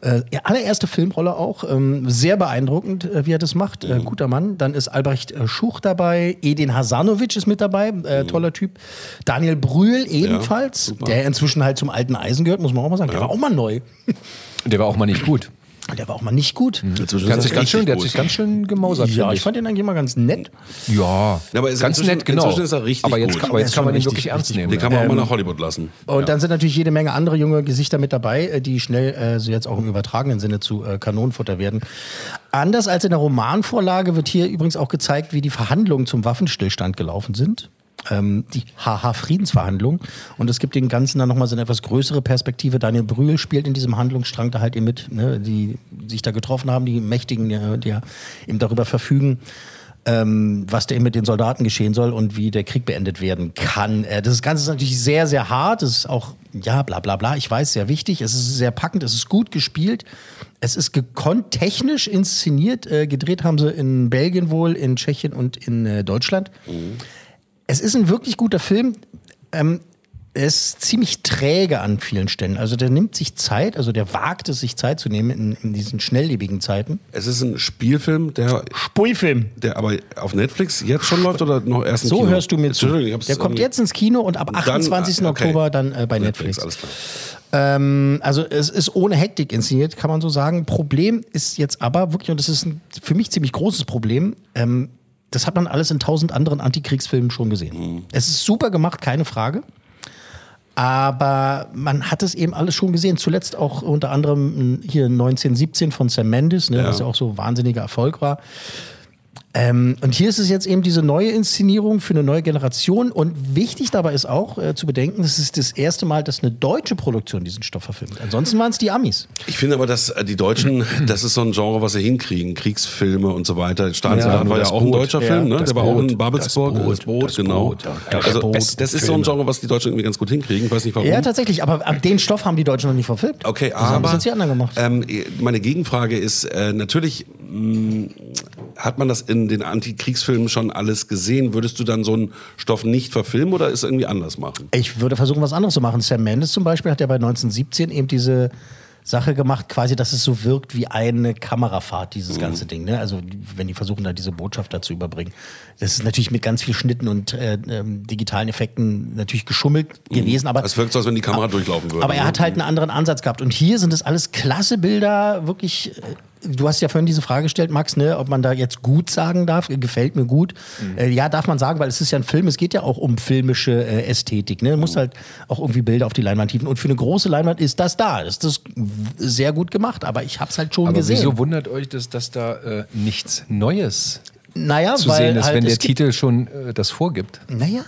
Äh, ja, allererste Filmrolle auch. Ähm, sehr beeindruckend, äh, wie er das macht. Äh, guter Mann. Dann ist Albrecht äh, Schuch dabei. Edin Hasanovic ist mit dabei. Äh, toller Typ. Daniel Brühl ebenfalls. super. der inzwischen halt zum alten Eisen gehört, muss man auch mal sagen. Der war auch mal neu. Der war auch mal nicht gut. Der war auch mal nicht gut. Der hat sich ganz schön, der hat sich ganz schön gemausert. Ja, ich fand den eigentlich immer ganz nett. Ja, aber ist ganz inzwischen- nett, genau. inzwischen ist er richtig aber jetzt, gut. kann- aber jetzt kann man ihn wirklich ernst nehmen. Den kann man auch Ähm, mal nach Hollywood lassen. Und dann sind natürlich jede Menge andere junge Gesichter mit dabei, äh, die schnell äh, so jetzt auch im übertragenen Sinne zu äh, Kanonenfutter werden. Anders als in der Romanvorlage wird hier übrigens auch gezeigt, wie die Verhandlungen zum Waffenstillstand gelaufen sind. Ähm, die HH-Friedensverhandlungen. Und es gibt dem Ganzen dann nochmal so eine etwas größere Perspektive. Daniel Brühl spielt in diesem Handlungsstrang da halt eben mit, ne, die sich da getroffen haben, die Mächtigen, die, die eben darüber verfügen. ähm, was da eben mit den Soldaten geschehen soll und wie der Krieg beendet werden kann. Äh, das Ganze ist natürlich sehr, sehr hart. Es ist auch, ja, bla bla bla, ich weiß, sehr wichtig. Es ist sehr packend, es ist gut gespielt. Es ist gekonnt technisch inszeniert. Äh, gedreht haben sie in Belgien wohl, in Tschechien und in äh, Deutschland. Es ist ein wirklich guter Film. Ähm, er ist ziemlich träge an vielen Stellen. Also der nimmt sich Zeit, also der wagt es, sich Zeit zu nehmen in, in diesen schnelllebigen Zeiten. Es ist ein Spielfilm, der. Spielfilm. Der aber auf Netflix jetzt schon läuft oder noch erst im So Kino? hörst du mir zu. Der kommt jetzt ins Kino und ab Dann, 28. ah, okay. Oktober dann äh, bei Netflix. Klar. Ähm, also es ist ohne Hektik inszeniert, kann man so sagen. Problem ist jetzt aber wirklich, und das ist ein für mich ziemlich großes Problem, ähm, das hat man alles in tausend anderen Antikriegsfilmen schon gesehen. Es ist super gemacht, keine Frage. Aber man hat es eben alles schon gesehen. Zuletzt auch unter anderem hier 1917 von Sam Mendes, ne, Ja. was ja auch so wahnsinniger Erfolg war. Ähm, und hier ist es jetzt eben diese neue Inszenierung für eine neue Generation. Und wichtig dabei ist auch äh, zu bedenken, das ist das erste Mal, dass eine deutsche Produktion diesen Stoff verfilmt. Ansonsten waren es die Amis. Ich finde aber, dass äh, die Deutschen, das ist so ein Genre, was sie hinkriegen. Kriegsfilme und so weiter. Staatssoldat Ja, war ja das auch ein Boot. deutscher Ja, Film, ne? das Der war auch Boot. in Babelsburg. Das Das Boot, Boot, das genau. Boot, ja. Das also, Boot, das, das ist so ein. Genre, was die Deutschen irgendwie ganz gut hinkriegen. Ich weiß nicht warum. Ja, tatsächlich. Aber ab den Stoff haben die Deutschen noch nicht verfilmt. Okay, Das haben aber jetzt die anderen gemacht. Ähm, meine Gegenfrage ist, äh, natürlich mh, hat man das in den Antikriegsfilmen schon alles gesehen. Würdest du dann so einen Stoff nicht verfilmen oder es irgendwie anders machen? Ich würde versuchen, was anderes zu machen. Sam Mendes zum Beispiel hat ja bei 1917 eben diese Sache gemacht, quasi, dass es so wirkt wie eine Kamerafahrt, dieses Mhm. ganze Ding. Ne? Also wenn die versuchen, da diese Botschaft dazu überbringen. Das ist natürlich mit ganz viel Schnitten und äh, ähm, digitalen Effekten natürlich geschummelt gewesen. Aber Es wirkt so, als wenn die Kamera durchlaufen würde. Aber er ne? hat halt einen anderen Ansatz gehabt. Und hier sind es alles klasse Bilder, wirklich. Du hast ja vorhin diese Frage gestellt, Max, ne, ob man da jetzt gut sagen darf. Gefällt mir gut. Äh, ja, darf man sagen, weil es ist ja ein Film. Es geht ja auch um filmische äh, Ästhetik. Ne? Du musst halt auch irgendwie Bilder auf die Leinwand hieven. Und für eine große Leinwand ist das da. Das ist w- sehr gut gemacht. Aber ich habe es halt schon Aber gesehen. wieso wundert euch das, dass da äh, nichts Neues naja, zu weil sehen ist, halt wenn der Titel schon äh, das vorgibt? Naja,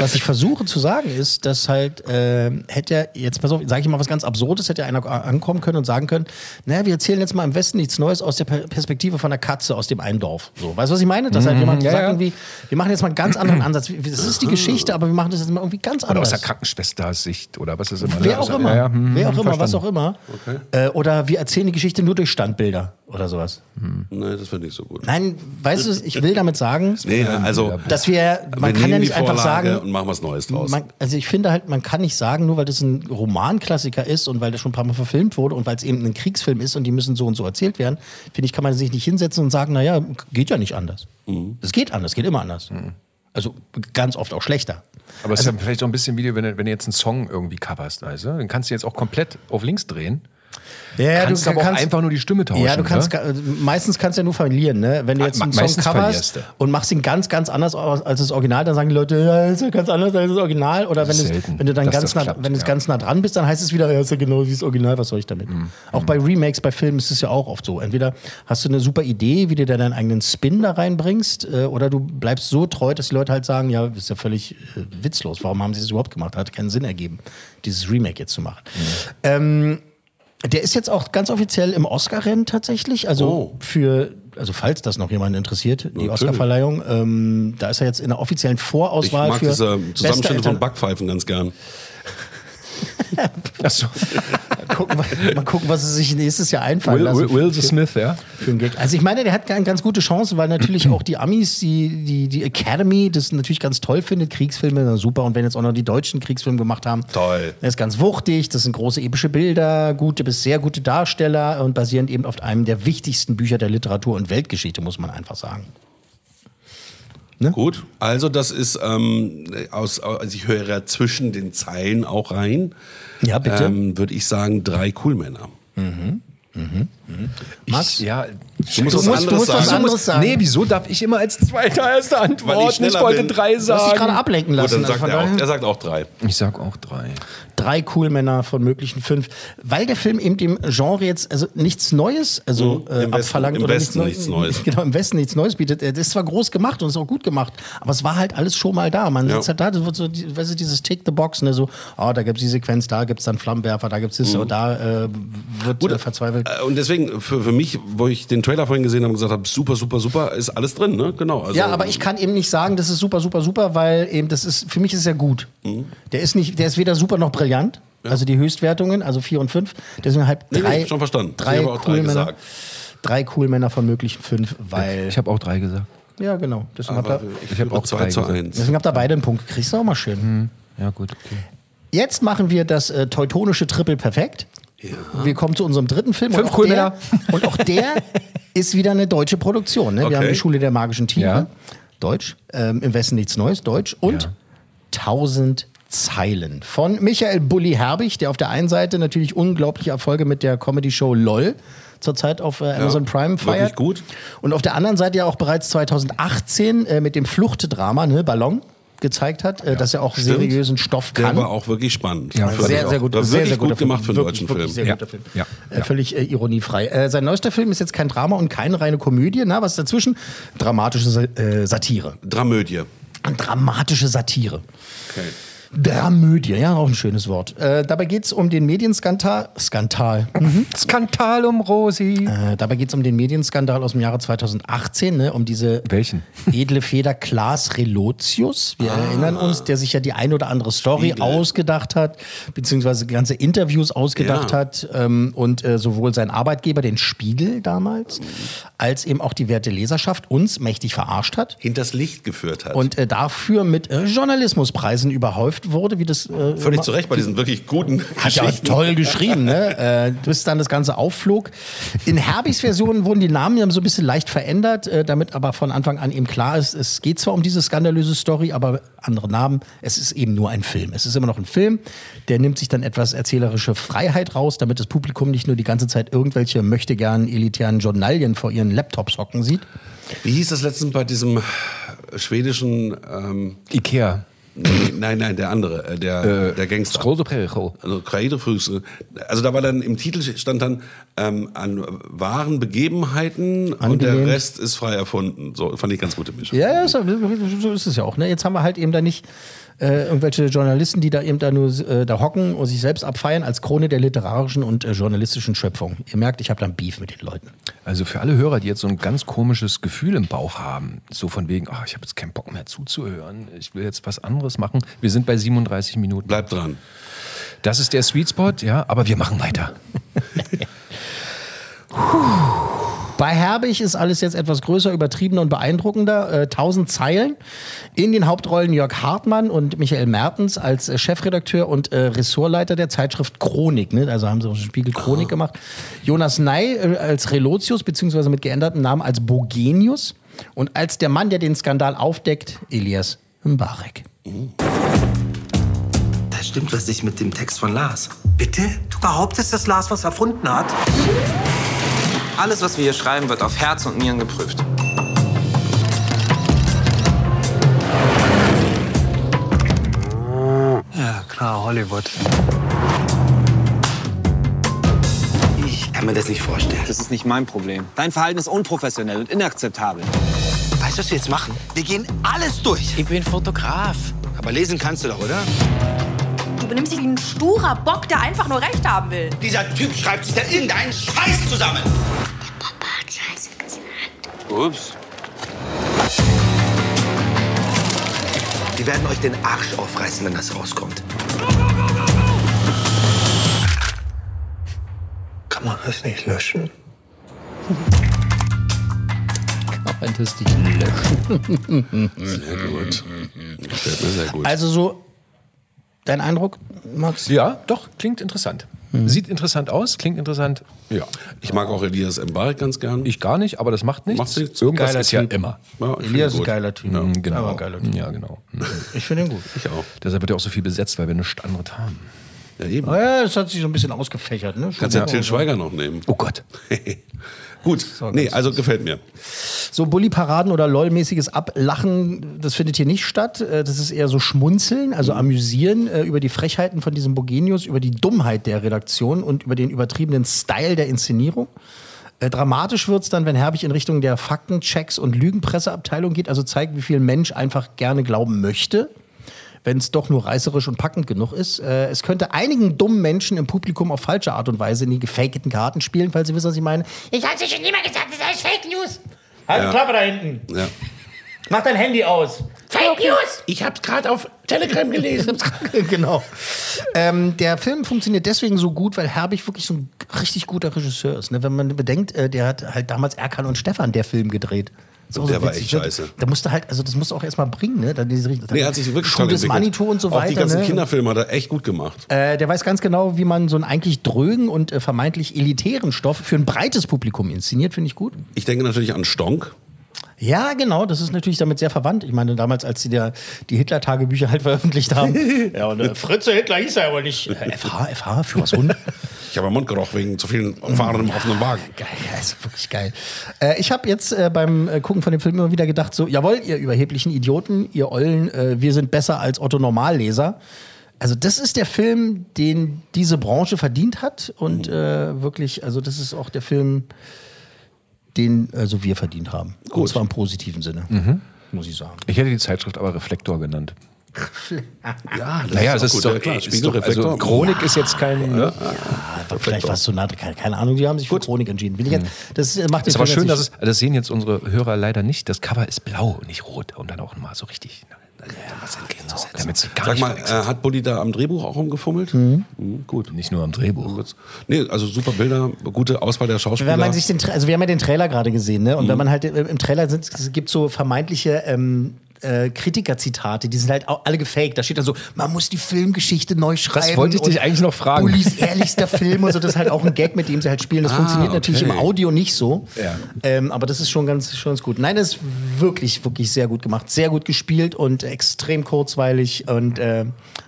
was ich versuche zu sagen ist, dass halt, äh, hätte er, jetzt pass auf, sage ich mal was ganz Absurdes, hätte einer ankommen können und sagen können, naja, wir erzählen jetzt mal im Westen nichts Neues aus der Per- Perspektive von der Katze aus dem einen Dorf. So, weißt du, was ich meine? Dass halt Mhm, jemand ja, sagt ja. irgendwie, wir machen jetzt mal einen ganz anderen Ansatz. Das ist die Geschichte, aber wir machen das jetzt mal irgendwie ganz Oder aus anders. der Krankenschwestersicht oder was ist immer. Wer auch immer, ja, ja, hm, wer auch immer, was verstanden. auch immer. Äh, oder wir erzählen die Geschichte nur durch Standbilder oder sowas. Nee, das finde ich so gut. Nein, weißt du, ich will damit sagen, Nee, also dass wir, man wir kann ja nicht die einfach sagen, und machen was Neues draus. Man, also ich finde halt, man kann nicht sagen, nur weil das ein Romanklassiker ist und weil das schon ein paar Mal verfilmt wurde und weil es eben ein Kriegsfilm ist und die müssen so und so erzählt werden, finde ich, kann man sich nicht hinsetzen und sagen, naja, geht ja nicht anders. Mhm. Es geht anders, geht immer anders. Also ganz oft auch schlechter. Aber es ist Also- ja vielleicht so ein bisschen wie, wenn du, wenn du jetzt einen Song irgendwie coverst, weißt du? Dann kannst du jetzt auch komplett auf links drehen. Ja, kannst aber auch einfach nur die Stimme tauschen. Ja, du kannst ne? meistens kannst du ja nur verlieren, ne? Wenn du jetzt einen me- Song meistens coverst du. und machst ihn ganz, ganz anders als das Original, dann sagen die Leute, ja, das ist ja ganz anders als das Original. Oder wenn, du, selten, wenn du dann ganz das nah, klappt, wenn du ja. ganz nah dran bist, dann heißt es wieder, ja, ist ja genau wie das Original, was soll ich damit? Mhm. Auch bei Remakes, bei Filmen ist es ja auch oft so. Entweder hast du eine super Idee, wie du da deinen eigenen Spin da reinbringst, äh, oder du bleibst so treu, dass die Leute halt sagen, ja, ist ja völlig äh, witzlos. Warum haben sie das überhaupt gemacht? Hat keinen Sinn ergeben, dieses Remake jetzt zu machen. Ähm, der ist jetzt auch ganz offiziell im Oscar-Rennen tatsächlich. Also Oh. für, also falls das noch jemanden interessiert, die. Oscar-Verleihung, ähm, da ist er jetzt in der offiziellen ich Vorauswahl mag für diese Zusammenschnitte von Backpfeifen ganz gern. Achso. Mal gucken, mal gucken, was sie sich nächstes Jahr einfallen Will, lassen. Will, Will Smith, ja? für einen Gag. Also ich meine, der hat eine ganz gute Chance, weil natürlich auch die Amis, die, die, die Academy, das natürlich ganz toll findet. Kriegsfilme, super. Und wenn jetzt auch noch die Deutschen Kriegsfilme gemacht haben, Toll. das ist ganz wuchtig, das sind große epische Bilder, gute bis sehr gute Darsteller und basierend eben auf einem der wichtigsten Bücher der Literatur und Weltgeschichte, muss man einfach sagen. Gut, also das ist aus, also ich höre ja zwischen den Zeilen auch rein. Ja, bitte. Ähm, Würde ich sagen, drei Coolmänner. Mhm. Max? Ja, Du musst was anderes sagen. was anderes sagen. Nee, wieso darf ich immer als zweiter erste Weil antworten? ich Ich, wollte bin. drei Du hast dich gerade sagen. ablenken Gut, lassen. sagt also von er auch, er sagt auch drei. Ich sag auch drei. drei Coolmänner von möglichen fünf, weil der Film eben dem Genre jetzt also nichts Neues also Mhm. äh, Im Westen- abverlangt im oder Westen nichts, nichts Neues. Genau, im Westen nichts Neues bietet. Er ist zwar groß gemacht und ist auch gut gemacht, aber es war halt alles schon mal da. Man Ja. sitzt halt da, das wird so, weißt du, dieses Tick the Box, ne, so, oh, da gibt's die Sequenz, da gibt's dann Flammenwerfer, da gibt's das und da äh, wird äh, verzweifelt. Äh, Und deswegen deswegen für, für mich, wo ich den Trailer vorhin gesehen habe und gesagt habe, super, super, super, ist alles drin, ne? Genau. Also, ja, aber ich kann eben nicht sagen, das ist super, super, super, weil eben das ist, für mich ist er gut. Mhm. Der ist nicht, der ist weder super noch brillant. Also die Höchstwertungen, also vier und fünf. Deswegen halt Nee, nee, drei, schon verstanden. drei Ich habe auch drei cool Männer. gesagt. Drei cool Männer von möglichen fünf, weil. Ich habe auch drei gesagt. Ja, genau. Deswegen habt ihr, Ich habe auch zwei zu gesagt. eins. deswegen habt ihr beide einen Punkt. Kriegst du auch mal schön. Ja, gut. Okay. Jetzt machen wir das äh, teutonische Triple perfekt. Wir kommen zu unserem dritten Film. Fünf und auch cool der, Und auch der ist wieder eine deutsche Produktion. Ne? Wir Okay. haben die Schule der magischen Tiere. Ja. Deutsch. Ähm, Im Westen nichts Neues. Deutsch. Und Ja. 1000 Zeilen von Michael Bulli Herbig, der auf der einen Seite natürlich unglaubliche Erfolge mit der Comedy-Show LOL zurzeit auf äh, Amazon Prime feiert. Wirklich gut. Und auf der anderen Seite ja auch bereits 2018 äh, mit dem Fluchtdrama ne, Ballon gezeigt hat, äh, dass er auch Stimmt. seriösen Stoff Der kann. war auch wirklich spannend. Ja, sehr, sehr gut. War sehr, sehr gut gemacht für einen Wirklich, deutschen wirklich Film. Sehr Ja. guter Film. Ja. Äh, völlig äh, ironiefrei. Äh, sein neuester Film ist jetzt kein Drama und keine reine Komödie. Na, was ist dazwischen? Dramatische äh, Satire. Dramödie. Dramatische Satire. Okay. Dramödie, ja, auch ein schönes Wort. Äh, dabei geht es um den Medienskandal. Skandal. Mhm. Skandal um Rosi. Äh, dabei geht es um den Medienskandal aus dem Jahre 2018, ne, um diese Welchen? edle Feder Klaas Relotius. Wir erinnern uns, der sich ja die ein oder andere Story Edel. ausgedacht hat, beziehungsweise ganze Interviews ausgedacht Ja. hat. Ähm, und äh, sowohl sein Arbeitgeber, den Spiegel damals, als eben auch die werte Leserschaft uns mächtig verarscht hat. Hinters Licht geführt hat. Und äh, dafür mit äh, Journalismuspreisen überhäuft wurde, wie das äh, Völlig zu Recht bei diesen wirklich guten hat ja toll geschrieben, ne? äh, bis dann das Ganze aufflog. In Herbigs Version wurden die Namen ja so ein bisschen leicht verändert, äh, damit aber von Anfang an eben klar ist, es geht zwar um diese skandalöse Story, aber andere Namen. Es ist eben nur ein Film. Es ist immer noch ein Film, der nimmt sich dann etwas erzählerische Freiheit raus, damit das Publikum nicht nur die ganze Zeit irgendwelche möchte gern elitären Journalien vor ihren Laptops hocken sieht. Wie hieß das letztens bei diesem schwedischen ähm, Ikea. Nein, nein, der andere, äh, der, der Gangster. Große Pericho. Also Kreidefüße. Also da war dann im Titel stand dann ähm, an wahren Begebenheiten und der Angelehnt. Rest ist frei erfunden. So fand ich ganz gute Mischung. Ja, ja, so, so ist es ja auch. Ne? Jetzt haben wir halt eben da nicht äh, irgendwelche Journalisten, die da eben da nur äh, da hocken und sich selbst abfeiern als Krone der literarischen und äh, journalistischen Schöpfung. Ihr merkt, ich habe da ein Beef mit den Leuten. Also für alle Hörer, die jetzt so ein ganz komisches Gefühl im Bauch haben, so von wegen, oh, ich habe jetzt keinen Bock mehr zuzuhören, ich will jetzt was anderes machen. Wir sind bei 37 Minuten. Bleibt dran. Das ist der Sweet Spot, ja, aber wir machen weiter. Bei Herbig ist alles jetzt etwas größer, übertriebener und beeindruckender. Äh, 1000 Zeilen. In den Hauptrollen Jörg Hartmann und Michael Mertens als äh, Chefredakteur und äh, Ressortleiter der Zeitschrift Chronik. Ne? Also haben sie dem Spiegel Chronik gemacht. Jonas Ney äh, als Relotius, beziehungsweise mit geändertem Namen als Bogenius. Und als der Mann, der den Skandal aufdeckt, Elias Mbarek. Da stimmt was nicht mit dem Text von Lars. Bitte? Du behauptest, dass Lars was erfunden hat? Alles, was wir hier schreiben, wird auf Herz und Nieren geprüft. Ja, klar, Hollywood. Ich kann mir das nicht vorstellen. Das ist nicht mein Problem. Dein Verhalten ist unprofessionell und inakzeptabel. Weißt du, was wir jetzt machen? Wir gehen alles durch. Ich bin Fotograf. Aber lesen kannst du doch, oder? Du benimmst dich wie ein sturer Bock, der einfach nur Recht haben will. Dieser Typ schreibt sich da irgendeinen Scheiß zusammen. Ups. Die werden euch den Arsch aufreißen, wenn das rauskommt. Kann man das nicht löschen? Kann man das nicht löschen? Sehr gut. Sehr gut. Also so, dein Eindruck, Max? Ja, doch, klingt interessant. Sieht interessant aus, klingt interessant. Ja. Ich mag auch Elias Mbarek ganz gern. Ich gar nicht, aber das macht nichts. Macht nichts. Irgendwas Geiler ist ja Typ. immer. Ja, ich Elias ist finde ein gut. geiler Typ. Mhm, Genau. Geiler Typ. Ja, genau. Mhm. Ich finde ihn gut. Ich auch. Deshalb wird ja auch so viel besetzt, weil wir nichts anderes haben. Ja, eben. Oh ja, das hat sich so ein bisschen ausgefächert. Ne? Kannst ja Till Schweiger noch nehmen. Oh Gott. Gut. Nee, also gefällt mir. So Bully-Paraden oder LOL-mäßiges Ablachen, das findet hier nicht statt. Äh, Das ist eher so Schmunzeln, also amüsieren äh, über die Frechheiten von diesem Bogenius, über die Dummheit der Redaktion und über den übertriebenen Style der Inszenierung. Äh, Dramatisch wird's dann, wenn Herbig in Richtung der Faktenchecks und Lügenpresseabteilung geht, also zeigt, wie viel Mensch einfach gerne glauben möchte. Wenn es doch nur reißerisch und packend genug ist. Äh, es könnte einigen dummen Menschen im Publikum auf falsche Art und Weise in die gefakten Karten spielen, falls Sie wissen, was ich meine. Ich hatte schon immer gesagt, das ist alles Fake News. Halt die Ja. Klappe da hinten. Ja. Mach dein Handy aus. Fake News! Ich hab's gerade auf Telegram gelesen. genau. Ähm, der Film funktioniert deswegen so gut, weil Herbig wirklich so ein richtig guter Regisseur ist. Ne? Wenn man bedenkt, äh, der hat halt damals Erkan und Stefan der Film gedreht. Das ist auch Der war echt ne? scheiße. Da musste halt, also das musst du auch erstmal bringen, ne? Dann diese, dann Nee, er hat sich wirklich toll entwickelt. Manitou und so Auch weiter. die ganzen ne? Kinderfilme hat er echt gut gemacht. Äh, der weiß ganz genau, wie man so einen eigentlich drögen und äh, vermeintlich elitären Stoff für ein breites Publikum inszeniert, finde ich gut. Ich denke natürlich an Stonk. Ja, genau, das ist natürlich damit sehr verwandt. Ich meine, damals, als sie der, die Hitler-Tagebücher halt veröffentlicht haben. ja, und äh, Fritze Hitler hieß er ja wohl nicht. Äh, FH, FH, Führershund. Ich habe Mund gerochen wegen zu vielen Fahrern im offenen Wagen. Geil, ja, ist wirklich geil. Äh, ich habe jetzt äh, beim äh, Gucken von dem Film immer wieder gedacht, so, jawohl, ihr überheblichen Idioten, ihr Ollen, äh, wir sind besser als Otto Normalleser. Also das ist der Film, den diese Branche verdient hat und äh, wirklich, also das ist auch der Film, den also wir verdient haben. Und Gut. zwar im positiven Sinne, Mhm. muss ich sagen. Ich hätte die Zeitschrift aber Reflektor genannt. Ja, das Naja, ist es auch ist gut. doch, Ja, klar, ist doch also Chronik ist jetzt kein. Ja, aber vielleicht war es so nah, keine, keine Ahnung, die haben sich für Chronik entschieden. Will ich jetzt, das macht Ist aber schön, jetzt dass es, das sehen jetzt unsere Hörer leider nicht. Das Cover ist blau, nicht rot. Und dann auch mal so richtig. Was entgegenzusetzen. Damit sie gar Sag mal, äh, hat Bulli da am Drehbuch auch rumgefummelt? Mhm. gut. Nicht nur am Drehbuch. Nee, also super Bilder, gute Auswahl der Schauspieler. Wenn man sich den, Tra- also wir haben ja den Trailer gerade gesehen, ne? Und wenn man halt im Trailer sind, es gibt so vermeintliche ähm, äh, Kritikerzitate, die sind halt auch alle gefaked. Da steht dann so, man muss die Filmgeschichte neu schreiben. wollte ich dich eigentlich noch fragen. Bullis ehrlichster Film und so, das ist halt auch ein Gag, mit dem sie halt spielen. Das Ah, funktioniert natürlich im okay. Audio nicht so. Ja. Ähm, aber das ist schon ganz, schon ganz gut. Nein, das ist wirklich, wirklich sehr gut gemacht. Sehr gut gespielt und extrem kurzweilig und äh,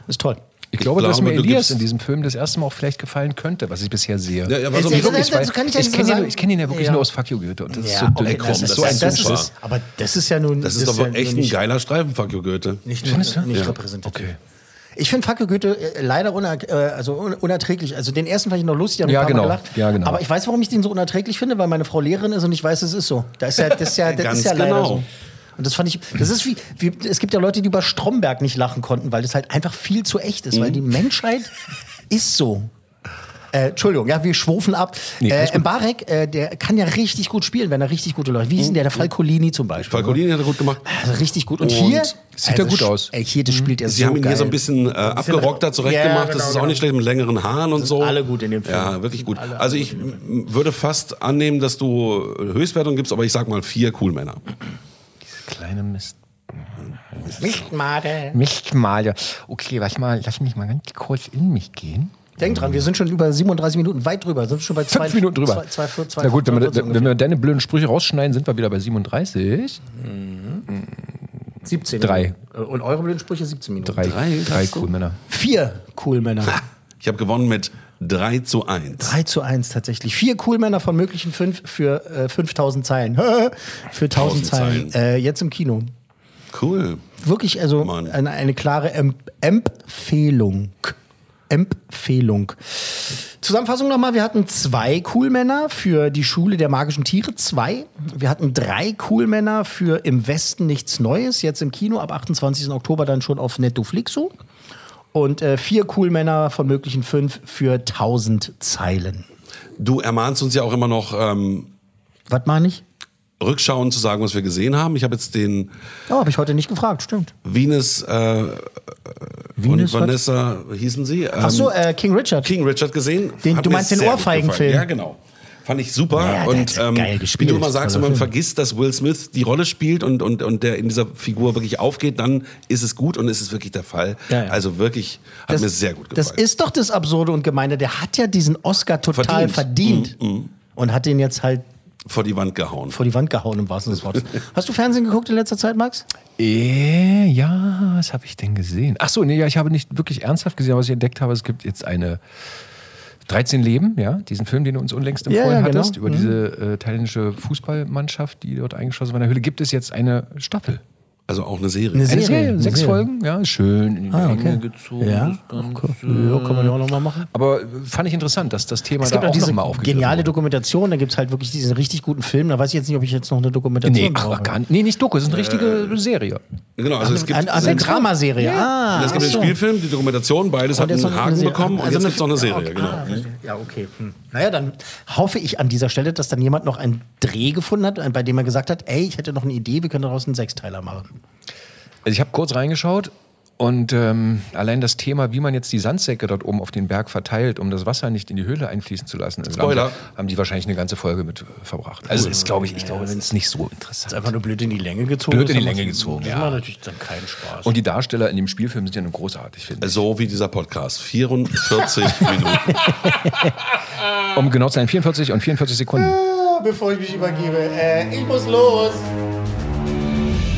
ist toll. Ich glaube, dass glaube, mir du Elias in diesem Film das erste Mal auch vielleicht gefallen könnte, was ich bisher sehe. Ja, er war so Jetzt- ein jetzt- bisschen- das kann ich ja ich kenne so ihn, sagen. ich kenn ihn ja wirklich Ja. nur aus Fuck You Goethe. Und das ist Ja, so okay, komm, das ist so ein das ist, aber das ist ja nun. Das ist doch ja echt ein geiler Streifen, Fuck you Goethe. Nicht, Findest du? nicht Ja. repräsentativ. Okay. Ich finde you Goethe äh, leider uner, äh, also un unerträglich. Also den ersten fand ich noch lustig, Ja, genau. Gelacht. Ja, genau. Aber ich weiß, warum ich den so unerträglich finde, weil meine Frau Lehrerin ist und ich weiß, es ist so. Das ist ja, das ist ja, das ist ja leider genau. so. Und das fand ich, das ist wie, wie, es gibt ja Leute, die über Stromberg nicht lachen konnten, weil das halt einfach viel zu echt ist, Mhm. weil die Menschheit ist so. Äh, Entschuldigung, ja, wir schwufen ab. Nee, äh, Mbarek, äh, der kann ja richtig gut spielen, wenn er richtig gute Leute. Wie ist denn der? Der Falcolini zum Beispiel. Falcolini hat er gut gemacht. Also richtig gut. Und, Und hier sieht er gut aus. Ey, hier das spielt er Sie so haben ihn geil. hier so ein bisschen äh, abgerockter zurechtgemacht. Ja, das ist genau, auch nicht schlecht mit längeren Haaren und so. alle gut in dem Film. Ja, wirklich gut. Also ich würde fast annehmen, dass du Höchstwertung gibst, aber ich sag mal vier Coolmänner. Kleine Mist. Mistmade. Mistmale. Okay, lass, mal, lass mich mal ganz kurz in mich gehen. Denk dran, wir sind schon über 37 Minuten, weit drüber. Sind schon bei zwei, Fünf Minuten drüber. Zwei, zwei, zwei, zwei, Na gut, wenn wir, 42 wenn wir deine blöden Sprüche rausschneiden, sind wir wieder bei 37. 17 Drei. Minuten. Und eure blöden Sprüche 17 Minuten. Drei, drei, cool Männer. Vier cool Männer. Ich habe gewonnen mit 3 zu 1. 3 zu 1 tatsächlich. Vier cool Männer von möglichen fünf für äh, 5000 Zeilen. für 1000 Zeilen. Äh, jetzt im Kino. Cool. Wirklich, also eine, eine klare Em Empfehlung. Empfehlung. Zusammenfassung nochmal, wir hatten zwei Coolmänner für die Schule der magischen Tiere, zwei. Wir hatten drei Coolmänner für Im Westen nichts Neues, jetzt im Kino, ab 28. Oktober dann schon auf Netflixo. Und äh, vier Coolmänner von möglichen fünf für 1000 Zeilen. Du ermahnst uns ja auch immer noch ähm, Was meine ich? Rückschauen zu sagen, was wir gesehen haben. Ich habe jetzt den Oh, habe ich heute nicht gefragt, stimmt. Venus, äh, Venus, und? Vanessa, hießen sie? Ähm, Ach so, äh, King Richard. King Richard gesehen. Den- du meinst den Ohrfeigenfilm? Ja, genau. Fand ich super. Ja, und ähm, geil wie du immer sagst, wenn Toller man Film. vergisst, dass Will Smith die Rolle spielt und, und, und der in dieser Figur wirklich aufgeht, dann ist es gut und ist es wirklich der Fall. Ja, ja. Also wirklich, hat Das- mir sehr gut Das gefallen. ist doch das Absurde und Gemeine. Der hat ja diesen Oscar total verdient. Verdient. Mhm, Und hat den jetzt halt Vor die Wand gehauen. vor die Wand gehauen, im wahrsten Sinne des Wortes. Hast du Fernsehen geguckt in letzter Zeit, Max? Äh, ja, was habe ich denn gesehen? Ach so, nee, ja, ich habe nicht wirklich ernsthaft gesehen, aber was ich entdeckt habe, es gibt jetzt eine 13 Leben, ja, diesen Film, den du uns unlängst Ja, empfohlen ja, genau. hattest, über Mhm. diese äh, thailändische Fußballmannschaft, die dort eingeschlossen war in der Höhle, gibt es jetzt eine Staffel. Also auch eine Serie. Eine Eine Serie, eine sechs Serie. Folgen, ja, schön in die Ah, Länge okay. gezogen. Ja, okay. ja, kann man ja auch nochmal machen. Aber äh, fand ich interessant, dass das Thema Es da gibt auch auch diese nochmal aufgegriffen geniale wurde. Dokumentation, da gibt es halt wirklich diesen richtig guten Film. Da weiß ich jetzt nicht, ob ich jetzt noch eine Dokumentation Nee, ach, brauche. gar nicht. Nee, nicht Doku, es ist eine richtige Serie. Genau, also es gibt Eine, also eine Dramaserie. Ah, es gibt ach den. Spielfilm, die Dokumentation, beides Und hat jetzt einen noch eine Haken bekommen und Also jetzt eine- gibt es noch eine Serie, okay. genau. Ah, ja, okay. Hm. Naja, dann hoffe ich an dieser Stelle, dass dann jemand noch einen Dreh gefunden hat, bei dem er gesagt hat, ey, ich hätte noch eine Idee, wir können daraus einen Sechsteiler machen. Also ich habe kurz reingeschaut und ähm, allein das Thema, wie man jetzt die Sandsäcke dort oben auf den Berg verteilt, um das Wasser nicht in die Höhle einfließen zu lassen, also Spoiler. Haben, die- wahrscheinlich eine ganze Folge mit verbracht. Also ist, glaube ich, ich glaube, es ist nicht so interessant. ist einfach nur blöd in die Länge gezogen. Blöd in die Länge gezogen, Das ja. macht natürlich dann keinen Spaß. Und die Darsteller in dem Spielfilm sind ja nur großartig, finde ich. So wie dieser Podcast. 44 Minuten. Um genau zu sein, 44 und 44 Sekunden. Ah, bevor ich mich übergebe, äh, ich muss los.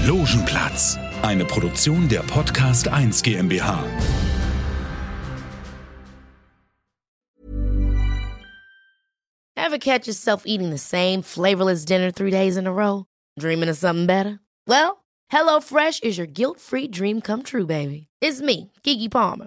Logenplatz, eine Produktion der Podcast 1 GmbH. Ever catch yourself eating the same flavorless dinner three days in a row? Dreaming of something better? Well, HelloFresh is your guilt-free dream come true, baby. It's me, Kiki Palmer.